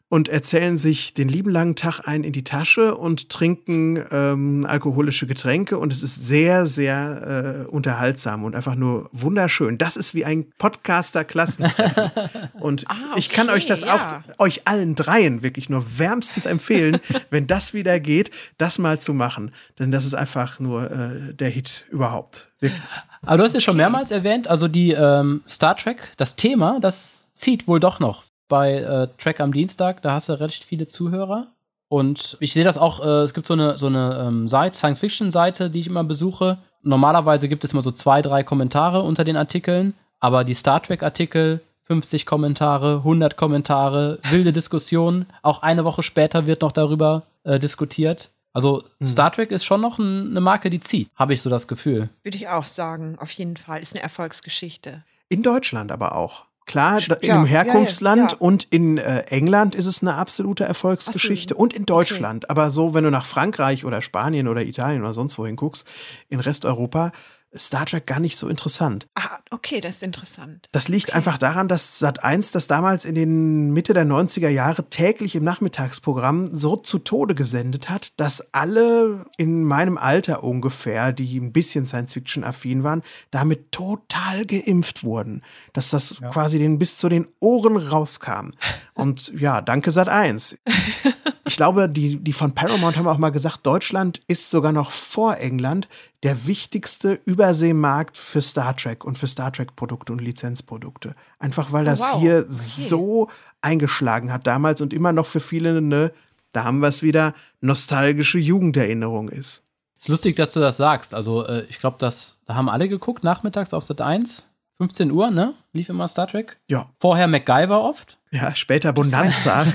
und erzählen sich den lieben langen Tag ein in die Tasche und trinken ähm, alkoholische Getränke und es ist sehr, sehr äh, unterhaltsam und einfach nur wunderschön. Das ist wie ein Podcaster-Klassentreffen. und Ah, ich kann okay, euch das ja. auch, euch allen dreien wirklich nur wärmstens empfehlen, wenn das wieder geht, das mal zu machen. Denn das ist einfach nur äh, der Hit überhaupt. Wirklich. Aber du hast ja schon mehrmals erwähnt, also die ähm, Star Trek, das Thema, das zieht wohl doch noch. Bei äh, Track am Dienstag, da hast du recht viele Zuhörer. Und ich sehe das auch, äh, es gibt so eine, so eine ähm, Seite, Science-Fiction-Seite, die ich immer besuche. Normalerweise gibt es immer so zwei, drei Kommentare unter den Artikeln, aber die Star Trek-Artikel, 50 Kommentare, 100 Kommentare, wilde Diskussionen. Auch eine Woche später wird noch darüber äh, diskutiert. Also Star Trek ist schon noch ein, eine Marke, die zieht, habe ich so das Gefühl. Würde ich auch sagen, auf jeden Fall. Ist eine Erfolgsgeschichte. In Deutschland aber auch. Klar, Ja, in ja, einem ja, Herkunftsland ja. und in äh, England ist es eine absolute Erfolgsgeschichte so, und in Deutschland. Aber so, wenn du nach Frankreich oder Spanien oder Italien oder sonst wohin guckst, in Resteuropa, Star Trek gar nicht so interessant. Ah, okay, das ist interessant. Das liegt einfach daran, dass Sat1 das damals in den Mitte der 90er Jahre täglich im Nachmittagsprogramm so zu Tode gesendet hat, dass alle in meinem Alter ungefähr, die ein bisschen Science-Fiction-affin waren, damit total geimpft wurden. Dass das quasi denen bis zu den Ohren rauskam. Und ja, danke Sat1. Ich glaube, die, die von Paramount haben auch mal gesagt, Deutschland ist sogar noch vor England der wichtigste Überseemarkt für Star Trek und für Star Trek-Produkte und Lizenzprodukte. Einfach weil das wow. hier Okay. so eingeschlagen hat damals und immer noch für viele eine, da haben wir es wieder, nostalgische Jugenderinnerung ist. Ist lustig, dass du das sagst. Also, äh, ich glaube, das da haben alle geguckt, nachmittags auf Sat 1. 15 Uhr, ne? Lief immer Star Trek. Ja, Vorher MacGyver oft. Ja, später Bonanza. Ja.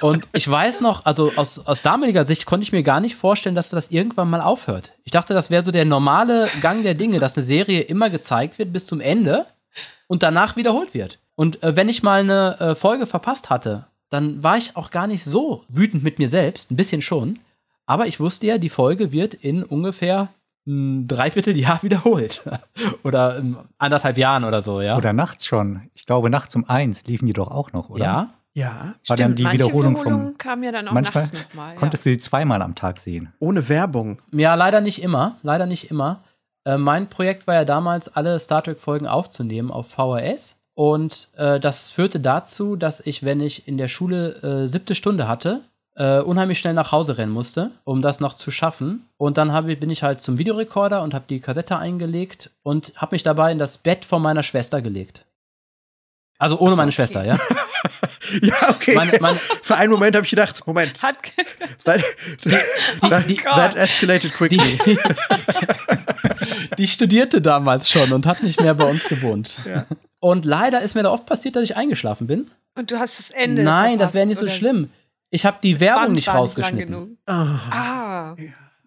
Und ich weiß noch, also aus, aus damaliger Sicht konnte ich mir gar nicht vorstellen, dass das irgendwann mal aufhört. Ich dachte, das wäre so der normale Gang der Dinge, dass eine Serie immer gezeigt wird bis zum Ende und danach wiederholt wird. Und äh, wenn ich mal eine äh, Folge verpasst hatte, dann war ich auch gar nicht so wütend mit mir selbst, ein bisschen schon. Aber ich wusste ja, die Folge wird in ungefähr ein Dreivierteljahr wiederholt. oder in anderthalb Jahren oder so, ja. Oder nachts schon. Ich glaube, nachts um eins liefen die doch auch noch, oder? ja. Ja, War dann Stimmt, die manche Wiederholung Wiederholungen vom. kamen ja dann auch Manchmal nachts nochmal. Ja. konntest du die zweimal am Tag sehen. ohne Werbung. Ja, leider nicht immer. Leider nicht immer. Äh, mein Projekt war ja damals, alle Star Trek-Folgen aufzunehmen auf VHS. Und äh, das führte dazu, dass ich, wenn ich in der Schule äh, siebte Stunde hatte, äh, unheimlich schnell nach Hause rennen musste, um das noch zu schaffen. Und dann hab ich, bin ich halt zum Videorekorder und habe die Kassette eingelegt und habe mich dabei in das Bett von meiner Schwester gelegt. Also ohne so, meine okay. Schwester, ja. Ja, okay. Meine- meine- Für einen Moment habe ich gedacht, Moment, Hat that, that, die- that escalated quickly. Die, die studierte damals schon und hat nicht mehr bei uns gewohnt. Und leider ist mir da oft passiert, dass ich eingeschlafen bin. und du hast das Ende. Nein, das verpasst, wäre nicht so oder? schlimm. Ich habe die Das Werbung Band nicht war lang rausgeschnitten. genug. Ah. Ah,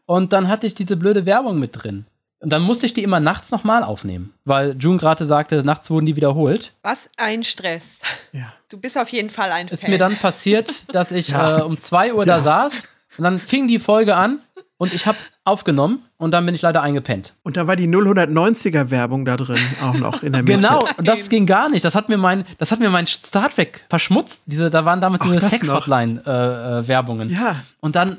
und dann hatte ich diese blöde Werbung mit drin. Und dann musste ich die immer nachts nochmal aufnehmen. Weil June gerade sagte, nachts wurden die wiederholt. was ein Stress. Ja. Du bist auf jeden Fall ein Ist Fan. mir dann passiert, dass ich Ja. äh, um 2 Uhr da saß und dann fing die Folge an und ich habe aufgenommen und dann bin ich leider eingepennt. Und da war die 090er Werbung da drin auch noch in der Mitte. Genau, und das ging gar nicht. Das hat mir mein, das hat mir mein Star Trek verschmutzt. Diese, da waren damals Ach, diese das noch. Sex-Hotline-Werbungen. Ja, Und dann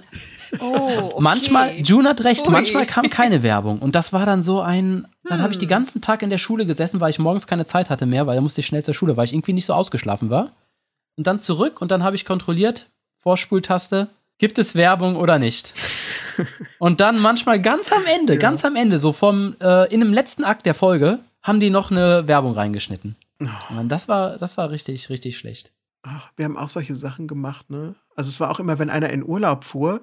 Oh, okay. manchmal, June hat recht, Ui. manchmal kam keine Werbung. Und das war dann so ein. Dann habe ich den ganzen Tag in der Schule gesessen, weil ich morgens keine Zeit hatte mehr, weil da musste ich schnell zur Schule, weil ich irgendwie nicht so ausgeschlafen war. Und dann zurück und dann habe ich kontrolliert, Vorspultaste, gibt es Werbung oder nicht? und dann manchmal ganz am Ende, ganz am Ende, so vom, äh, in dem letzten Akt der Folge, haben die noch eine Werbung reingeschnitten. Und das war, das war richtig, richtig schlecht. Ach, wir haben auch solche Sachen gemacht, ne? Also es war auch immer, wenn einer in Urlaub fuhr,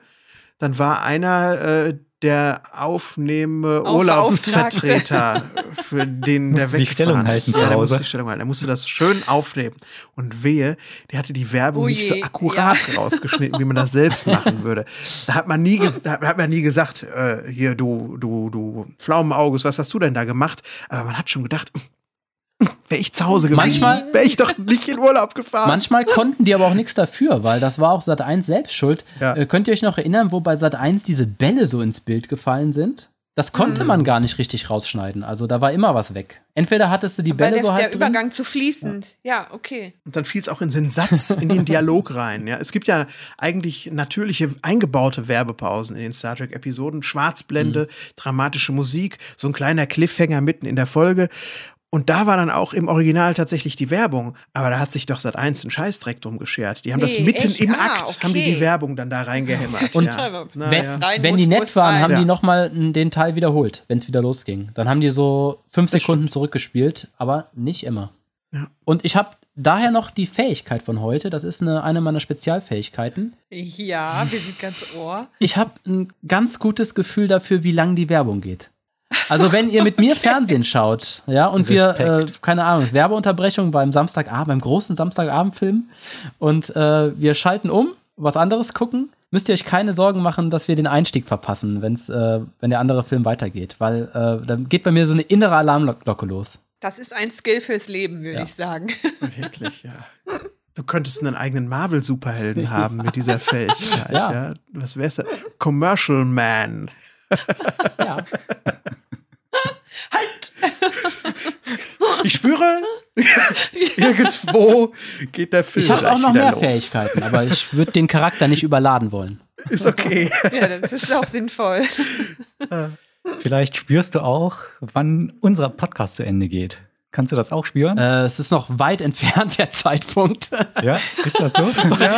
dann war einer äh, der aufnehmende Auch Urlaubsvertreter, für den der Musste die Stellung weggefahren halten Ja, der musste die Stellung halten. Er musste das schön aufnehmen. Und wehe, der hatte die Werbung Oh nicht so akkurat rausgeschnitten, wie man das selbst machen würde. Da hat man nie, da hat man nie gesagt, äh, hier, du, du, du Pflaumenauges, was hast du denn da gemacht? Aber man hat schon gedacht, wäre ich zu Hause geblieben, Manchmal- wäre ich doch nicht in Urlaub gefahren. Manchmal konnten die aber auch nichts dafür, weil das war auch Sat 1 selbst schuld. Ja. Äh, könnt ihr euch noch erinnern, wo bei Sat 1 diese Bälle so ins Bild gefallen sind? Das konnte Mhm. man gar nicht richtig rausschneiden. Also da war immer was weg. Entweder hattest du die Weil Bälle der, so der halb drin. Übergang zu fließend. Ja, okay. Und dann fiel es auch in den Satz, in den Dialog rein. Ja, es gibt ja eigentlich natürliche eingebaute Werbepausen in den Star Trek-Episoden. Schwarzblende, dramatische Musik, so ein kleiner Cliffhanger mitten in der Folge. Und da war dann auch im Original tatsächlich die Werbung. Aber da hat sich doch seit eins ein Scheißdreck drum geschert. Die haben das Nee, mitten echt? im Ah, Akt, haben die okay. die Werbung dann da reingehämmert. Und ja. Na, wenn, ja. rein, wenn die nett waren, rein. haben Ja. die nochmal den Teil wiederholt, wenn es wieder losging. Dann haben die so fünf Das Sekunden zurückgespielt, aber nicht immer. Ja. Und ich habe daher noch die Fähigkeit von heute, das ist eine, eine meiner Spezialfähigkeiten. Ja, wir sind ganz ohr. Ich habe ein ganz gutes Gefühl dafür, wie lang die Werbung geht. Also wenn ihr mit mir Fernsehen schaut, ja, und wir, äh, Respekt. keine Ahnung, es ist Werbeunterbrechung beim Samstagabend, beim großen Samstagabendfilm und äh, wir schalten um, was anderes gucken, müsst ihr euch keine Sorgen machen, dass wir den Einstieg verpassen, wenn's, äh, wenn der andere Film weitergeht, weil äh, dann geht bei mir so eine innere Alarmglocke los. Das ist ein Skill fürs Leben, würde Ja. ich sagen. Wirklich, ja. Du könntest einen eigenen Marvel-Superhelden haben mit dieser Fähigkeit. ja. Ja. Was wär's? Commercial Man. Ja. Halt! Ich spüre, irgendwo geht der Film. Ich habe auch noch mehr los. Fähigkeiten, aber ich würde den Charakter nicht überladen wollen. Ist okay. Ja, das ist auch sinnvoll. Vielleicht spürst du auch, wann unser Podcast zu Ende geht. Kannst du das auch spüren? Äh, es ist noch weit entfernt, der Zeitpunkt. Ja, ist das so?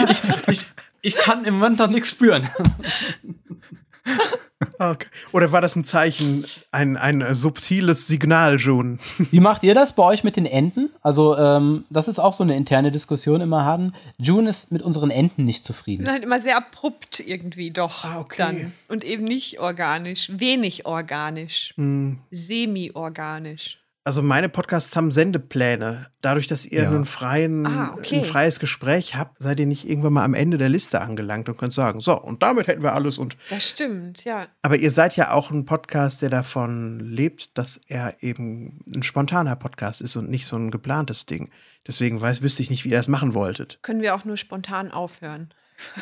ich, ich, ich kann im Moment noch nichts spüren. okay. Oder war das ein Zeichen, ein, ein subtiles Signal, June? Wie macht ihr das bei euch mit den Enten? Also, ähm, das ist auch so eine interne Diskussion immer haben. June ist mit unseren Enten nicht zufrieden. Nein, immer sehr abrupt irgendwie doch. Ah, okay. Dann. Und eben nicht organisch, wenig organisch, Hm. semi-organisch. Also meine Podcasts haben Sendepläne. Dadurch, dass ihr Ja. einen freien, Ah, okay. ein freies Gespräch habt, seid ihr nicht irgendwann mal am Ende der Liste angelangt und könnt sagen, so, und damit hätten wir alles und Das stimmt, ja. Aber ihr seid ja auch ein Podcast, der davon lebt, dass er eben ein spontaner Podcast ist und nicht so ein geplantes Ding. Deswegen weiß, wüsste ich nicht, wie ihr das machen wolltet. Können wir auch nur spontan aufhören.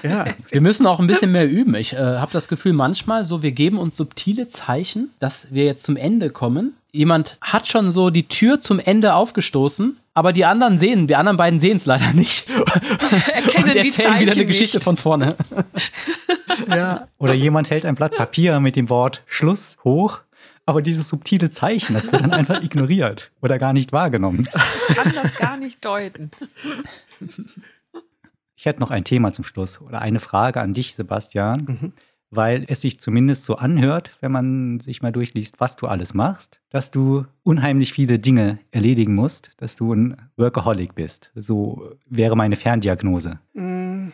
Ja, Wir müssen auch ein bisschen mehr üben. Ich äh, habe das Gefühl manchmal so, wir geben uns subtile Zeichen, dass wir jetzt zum Ende kommen. Jemand hat schon so die Tür zum Ende aufgestoßen, aber die anderen sehen, die anderen beiden sehen es leider nicht. Erkennen und die erzählen Zeichen wieder eine nicht. Geschichte von vorne. ja. Oder jemand hält ein Blatt Papier mit dem Wort Schluss hoch, aber dieses subtile Zeichen, das wird dann einfach ignoriert oder gar nicht wahrgenommen. kann das gar nicht deuten. Ich hätte noch ein Thema zum Schluss oder eine Frage an dich, Sebastian, Mhm. Weil es sich zumindest so anhört, wenn man sich mal durchliest, was du alles machst, dass du unheimlich viele Dinge erledigen musst, dass du ein Workaholic bist. So wäre meine Ferndiagnose. Mm,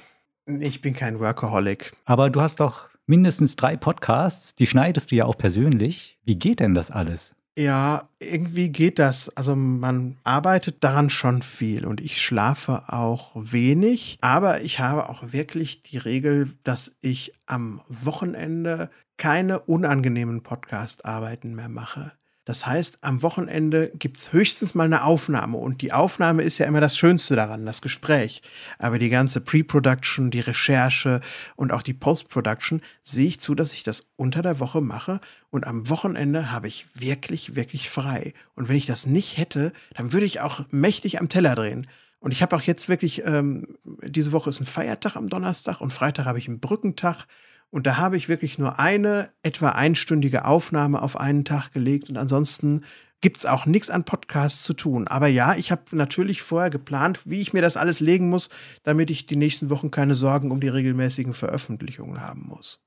Ich bin kein Workaholic. Aber du hast doch mindestens drei Podcasts, die schneidest du ja auch persönlich. Wie geht denn das alles? Ja, irgendwie geht das. Also man arbeitet daran schon viel und ich schlafe auch wenig. Aber ich habe auch wirklich die Regel, dass ich am Wochenende keine unangenehmen Podcast-Arbeiten mehr mache. Das heißt, am Wochenende gibt es höchstens mal eine Aufnahme und die Aufnahme ist ja immer das Schönste daran, das Gespräch. Aber die ganze Pre-Production, die Recherche und auch die Post-Production sehe ich zu, dass ich das unter der Woche mache und am Wochenende habe ich wirklich, wirklich frei. Und wenn ich das nicht hätte, dann würde ich auch mächtig am Teller drehen. Und ich habe auch jetzt wirklich, ähm, diese Woche ist ein Feiertag am Donnerstag und Freitag habe ich einen Brückentag. Und da habe ich wirklich nur eine etwa einstündige Aufnahme auf einen Tag gelegt und ansonsten gibt es auch nichts an Podcasts zu tun. Aber ja, ich habe natürlich vorher geplant, wie ich mir das alles legen muss, damit ich die nächsten Wochen keine Sorgen um die regelmäßigen Veröffentlichungen haben muss.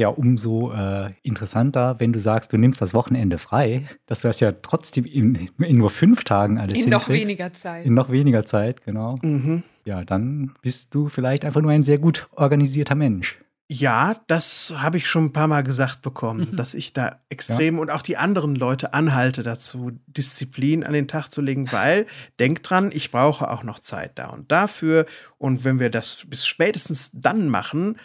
Ja, umso äh, interessanter, wenn du sagst, du nimmst das Wochenende frei, dass du das ja trotzdem in, in nur fünf Tagen alles In noch weniger Zeit. In noch weniger Zeit, genau. Mhm. Ja, dann bist du vielleicht einfach nur ein sehr gut organisierter Mensch. Ja, das habe ich schon ein paar Mal gesagt bekommen, dass ich da extrem und auch die anderen Leute anhalte dazu, Disziplin an den Tag zu legen, weil denkt dran, ich brauche auch noch Zeit da und dafür. Und wenn wir das bis spätestens dann machen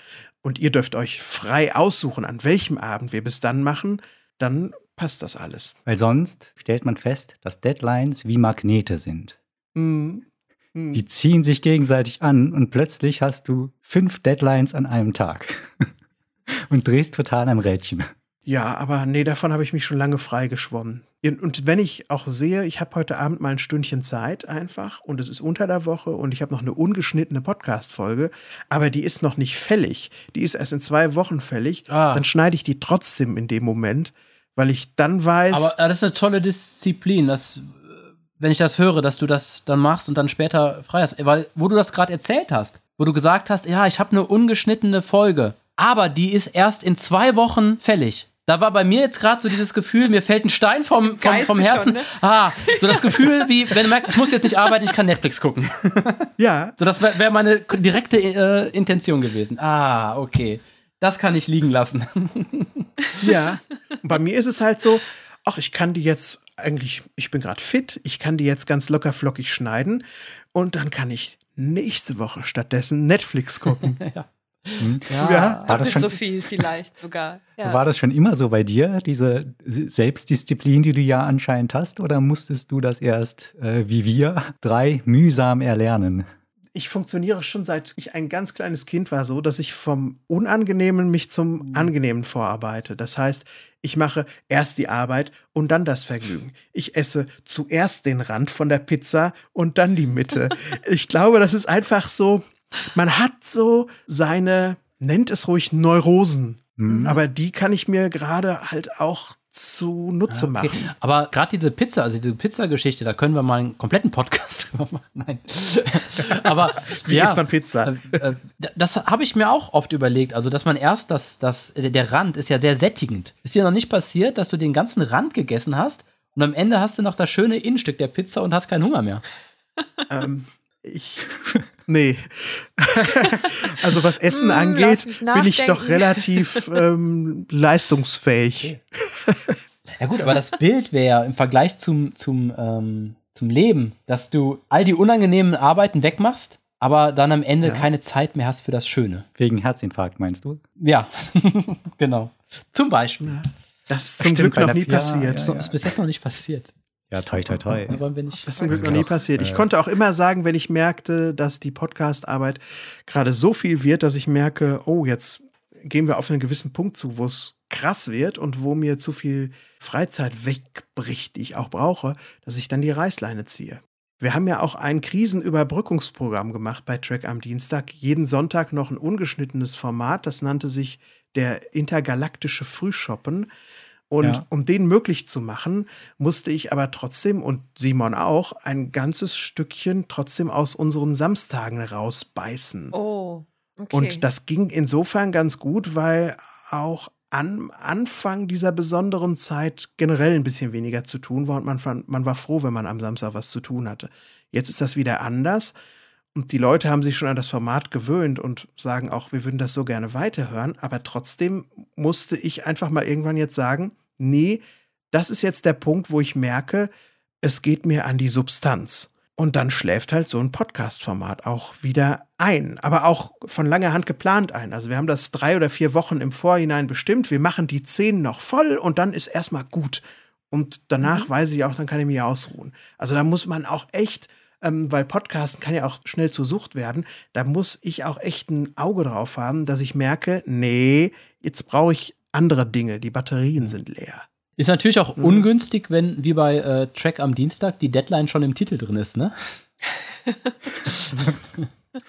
und ihr dürft euch frei aussuchen, an welchem Abend wir bis dann machen, dann passt das alles. Weil sonst stellt man fest, dass Deadlines wie Magnete sind. Mhm. Mhm. Die ziehen sich gegenseitig an und plötzlich hast du fünf Deadlines an einem Tag und drehst total am Rädchen. Ja, aber nee, davon habe ich mich schon lange freigeschwommen. Und wenn ich auch sehe, ich habe heute Abend mal ein Stündchen Zeit einfach und es ist unter der Woche und ich habe noch eine ungeschnittene Podcast-Folge, aber die ist noch nicht fällig. Die ist erst in zwei Wochen fällig. Ah. Dann schneide ich die trotzdem in dem Moment, weil ich dann weiß. Aber äh, das ist eine tolle Disziplin, dass, äh, wenn ich das höre, dass du das dann machst und dann später frei hast. Weil, wo du das gerade erzählt hast, wo du gesagt hast, ja, ich habe eine ungeschnittene Folge, aber die ist erst in zwei Wochen fällig. Da war bei mir jetzt gerade so dieses Gefühl, mir fällt ein Stein vom, vom, vom Herzen. schon, ne? Ah, so das Gefühl, wie wenn du merkst, ich muss jetzt nicht arbeiten, ich kann Netflix gucken. ja, So, das wäre wär meine direkte äh, Intention gewesen. Ah, okay. Das kann ich liegen lassen. Ja. Und bei mir ist es halt so, ach, ich kann die jetzt eigentlich, ich bin gerade fit, ich kann die jetzt ganz locker flockig schneiden und dann kann ich nächste Woche stattdessen Netflix gucken. Hm? Ja. War das schon, so viel vielleicht sogar. Ja. war das schon immer so bei dir, diese Selbstdisziplin, die du ja anscheinend hast, oder musstest du das erst, äh, wie wir, drei mühsam erlernen? Ich funktioniere schon seit ich ein ganz kleines Kind war so, dass ich vom Unangenehmen mich zum Angenehmen vorarbeite. Das heißt, ich mache erst die Arbeit und dann das Vergnügen. Ich esse zuerst den Rand von der Pizza und dann die Mitte. ich glaube, das ist einfach so, man hat so seine, nennt es ruhig Neurosen. Mhm. Aber die kann ich mir gerade halt auch zunutze Ah, Okay. machen. Aber gerade diese Pizza, also diese Pizza-Geschichte, da können wir mal einen kompletten Podcast drüber machen. Nein. Aber Wie ja, isst man Pizza? Äh, äh, das habe ich mir auch oft überlegt. Also, dass man erst das, das, der der Rand ist ja sehr sättigend. Ist dir noch nicht passiert, dass du den ganzen Rand gegessen hast und am Ende hast du noch das schöne Innenstück der Pizza und hast keinen Hunger mehr? Ähm, ich. Nee. also was Essen Hm, angeht, bin ich doch relativ ähm, leistungsfähig. Ja gut, aber das Bild wäre ja im Vergleich zum, zum, ähm, zum Leben, dass du all die unangenehmen Arbeiten wegmachst, aber dann am Ende Ja. keine Zeit mehr hast für das Schöne. Wegen Herzinfarkt, meinst du? Ja, genau. Zum Beispiel. Das ist zum Stimmt, Glück noch nie ja, passiert. ja, So, ist bis jetzt noch nicht passiert. Ja, toi, toi, toi. Wollen wir nicht. Das ist zum Glück noch nie passiert. Ich äh, konnte auch immer sagen, wenn ich merkte, dass die Podcast-Arbeit gerade so viel wird, dass ich merke, oh, jetzt gehen wir auf einen gewissen Punkt zu, wo es krass wird und wo mir zu viel Freizeit wegbricht, die ich auch brauche, dass ich dann die Reißleine ziehe. Wir haben ja auch ein Krisenüberbrückungsprogramm gemacht bei Track am Dienstag. Jeden Sonntag noch ein ungeschnittenes Format. Das nannte sich der intergalaktische Frühschoppen. Und Ja. um den möglich zu machen, musste ich aber trotzdem und Simon auch ein ganzes Stückchen trotzdem aus unseren Samstagen rausbeißen. Oh, okay. Und das ging insofern ganz gut, weil auch am Anfang dieser besonderen Zeit generell ein bisschen weniger zu tun war und man, man war froh, wenn man am Samstag was zu tun hatte. Jetzt ist das wieder anders und die Leute haben sich schon an das Format gewöhnt und sagen auch, wir würden das so gerne weiterhören, aber trotzdem musste ich einfach mal irgendwann jetzt sagen, nee, das ist jetzt der Punkt, wo ich merke, es geht mir an die Substanz. Und dann schläft halt so ein Podcast-Format auch wieder ein, aber auch von langer Hand geplant ein. Also wir haben das drei oder vier Wochen im Vorhinein bestimmt. Wir machen die zehn noch voll und dann ist erstmal gut. Und danach weiß ich auch, dann kann ich mich ausruhen. Also da muss man auch echt, ähm, weil Podcasten kann ja auch schnell zur Sucht werden, da muss ich auch echt ein Auge drauf haben, dass ich merke, nee, jetzt brauche ich andere Dinge. Die Batterien sind leer. Ist natürlich auch Mhm. ungünstig, wenn, wie bei äh, Track am Dienstag, die Deadline schon im Titel drin ist, ne?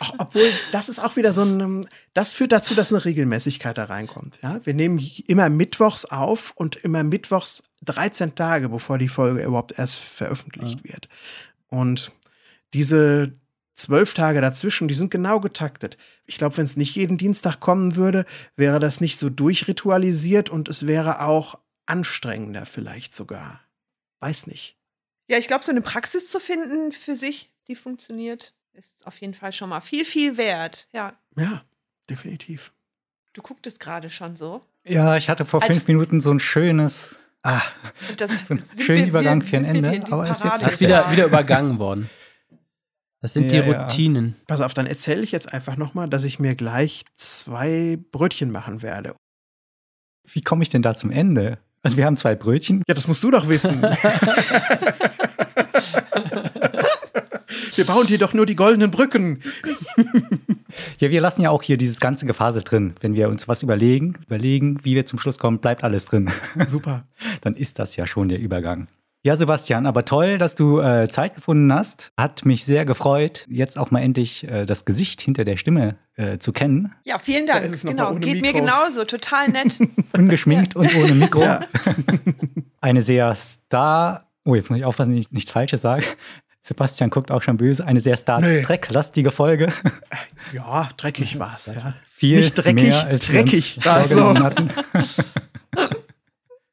Ach, obwohl, das ist auch wieder so ein, ähm, das führt dazu, dass eine Regelmäßigkeit da reinkommt. Ja? Wir nehmen immer mittwochs auf und immer mittwochs 13 Tage, bevor die Folge überhaupt erst veröffentlicht wird. Und diese zwölf Tage dazwischen, die sind genau getaktet. Ich glaube, wenn es nicht jeden Dienstag kommen würde, wäre das nicht so durchritualisiert und es wäre auch anstrengender vielleicht sogar. Weiß nicht. ja, ich glaube, so eine Praxis zu finden für sich, die funktioniert, ist auf jeden Fall schon mal viel, viel wert. Ja, Ja, definitiv. du gucktest gerade schon so. Ja, ich hatte vor Als- fünf Minuten so ein schönes, ah, das, So schönen wir- Übergang wir- für ein Ende, aber ist jetzt- ist wieder, wieder übergangen worden. Das sind Ja, die ja. Routinen. Pass auf, dann erzähle ich jetzt einfach nochmal, dass ich mir gleich zwei Brötchen machen werde. wie komme ich denn da zum Ende? Also wir haben zwei Brötchen. Ja, das musst du doch wissen. Wir bauen hier doch nur die goldenen Brücken. Ja, wir lassen ja auch hier dieses ganze Gefasel drin. Wenn wir uns was überlegen, überlegen, wie wir zum Schluss kommen, bleibt alles drin. Super. Dann ist das ja schon der Übergang. Ja, Sebastian, aber toll, dass du äh, Zeit gefunden hast. Hat mich sehr gefreut, jetzt auch mal endlich äh, das Gesicht hinter der Stimme äh, zu kennen. Ja, vielen Dank. Da ist es noch mal genau, ohne geht mir Mikro. genauso, total nett. Ungeschminkt und ohne Mikro. Ja. Eine sehr Star. Oh, jetzt muss ich aufpassen, dass ich nichts Falsches sage. Sebastian guckt auch schon böse. Eine sehr Star. Trek-lastige Folge. Ja, dreckig war's, ja. Viel Nicht dreckig, mehr als wir uns dreckig. Also. vorgenommen hatten.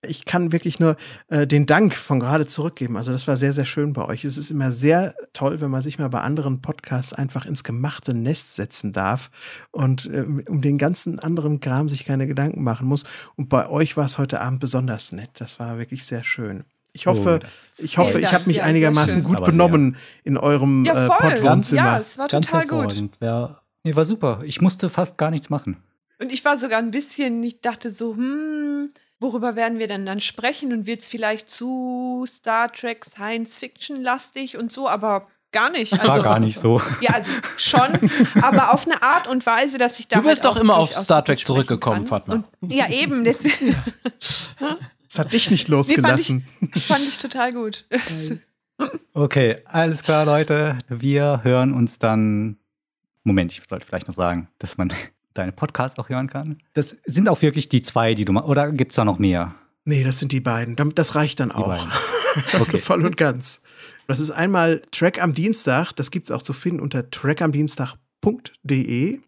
Ich kann wirklich nur äh, den Dank von gerade zurückgeben. Also das war sehr, sehr schön bei euch. Es ist immer sehr toll, wenn man sich mal bei anderen Podcasts einfach ins gemachte Nest setzen darf und ähm, um den ganzen anderen Kram sich keine Gedanken machen muss. Und bei euch war es heute Abend besonders nett. Das war wirklich sehr schön. Ich hoffe, Oh, ich hoffe, ich habe mich Ja, sehr einigermaßen gut Aber sehr. benommen in eurem Ja, äh, voll. Pottwohnzimmer. Ja, es war Ganz total gut. Nee, war super. Ich musste fast gar nichts machen. Und ich war sogar ein bisschen, ich dachte so, hm, worüber werden wir denn dann sprechen? Und wird es vielleicht zu Star Trek Science Fiction lastig und so, aber gar nicht. Also, War gar nicht so. Ja, also schon, aber auf eine Art und Weise, dass ich da Du bist halt doch auch immer auf Star Trek zurückgekommen. Fatma. Und, ja, eben. Deswegen Es hat dich nicht losgelassen. fand ich total gut. Okay, alles klar, Leute. Wir hören uns dann. Moment, ich sollte vielleicht noch sagen, dass man deine Podcasts auch hören kann. Das sind auch wirklich die zwei, die du machst. Oder gibt es da noch mehr? Nee, das sind die beiden. Damit- Das reicht dann auch. beiden. Okay. Voll und ganz. Das ist einmal Track am Dienstag. Das gibt es auch zu finden unter trackamdienstag.de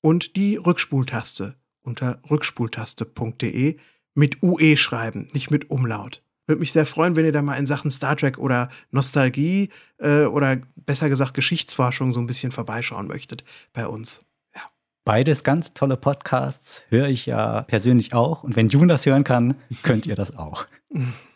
und die Rückspultaste unter rückspultaste.de mit UE schreiben, nicht mit Umlaut. Würde mich sehr freuen, wenn ihr da mal in Sachen Star Trek oder Nostalgie äh, oder besser gesagt Geschichtsforschung so ein bisschen vorbeischauen möchtet bei uns. Beides ganz tolle Podcasts, höre ich ja persönlich auch. Und wenn June das hören kann, könnt ihr das auch.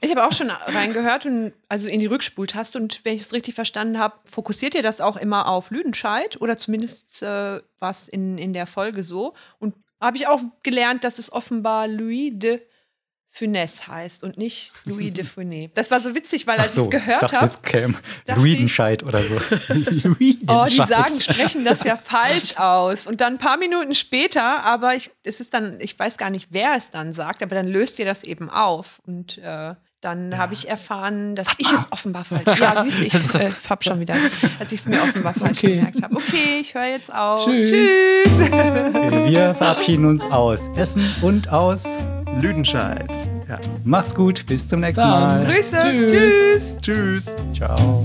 Ich habe auch schon reingehört und also in die Rückspultaste und wenn ich es richtig verstanden habe, fokussiert ihr das auch immer auf Lüdenscheid oder zumindest äh, war es in, in der Folge so. Und habe ich auch gelernt, dass es offenbar Louis de Funès heißt und nicht Louis de Funès. Das war so witzig, weil als ich es gehört habe, jetzt käme Luidenscheid oder so. Oh, die sagen, sprechen das ja falsch aus. Und dann ein paar Minuten später, aber ich, es ist dann, ich weiß gar nicht, wer es dann sagt, aber dann löst ihr das eben auf. Und äh, dann habe ich erfahren, dass ich es offenbar falsch Ja, siehst du, ich äh, hab schon wieder, als ich es mir offenbar falsch Okay. gemerkt habe. Okay, ich höre jetzt auf. Tschüss. Tschüss. Wir verabschieden uns aus Essen und aus. Lüdenscheid. Ja. Macht's gut, bis zum nächsten Dann. Mal. Grüße. Tschüss. Tschüss. Tschüss. Ciao.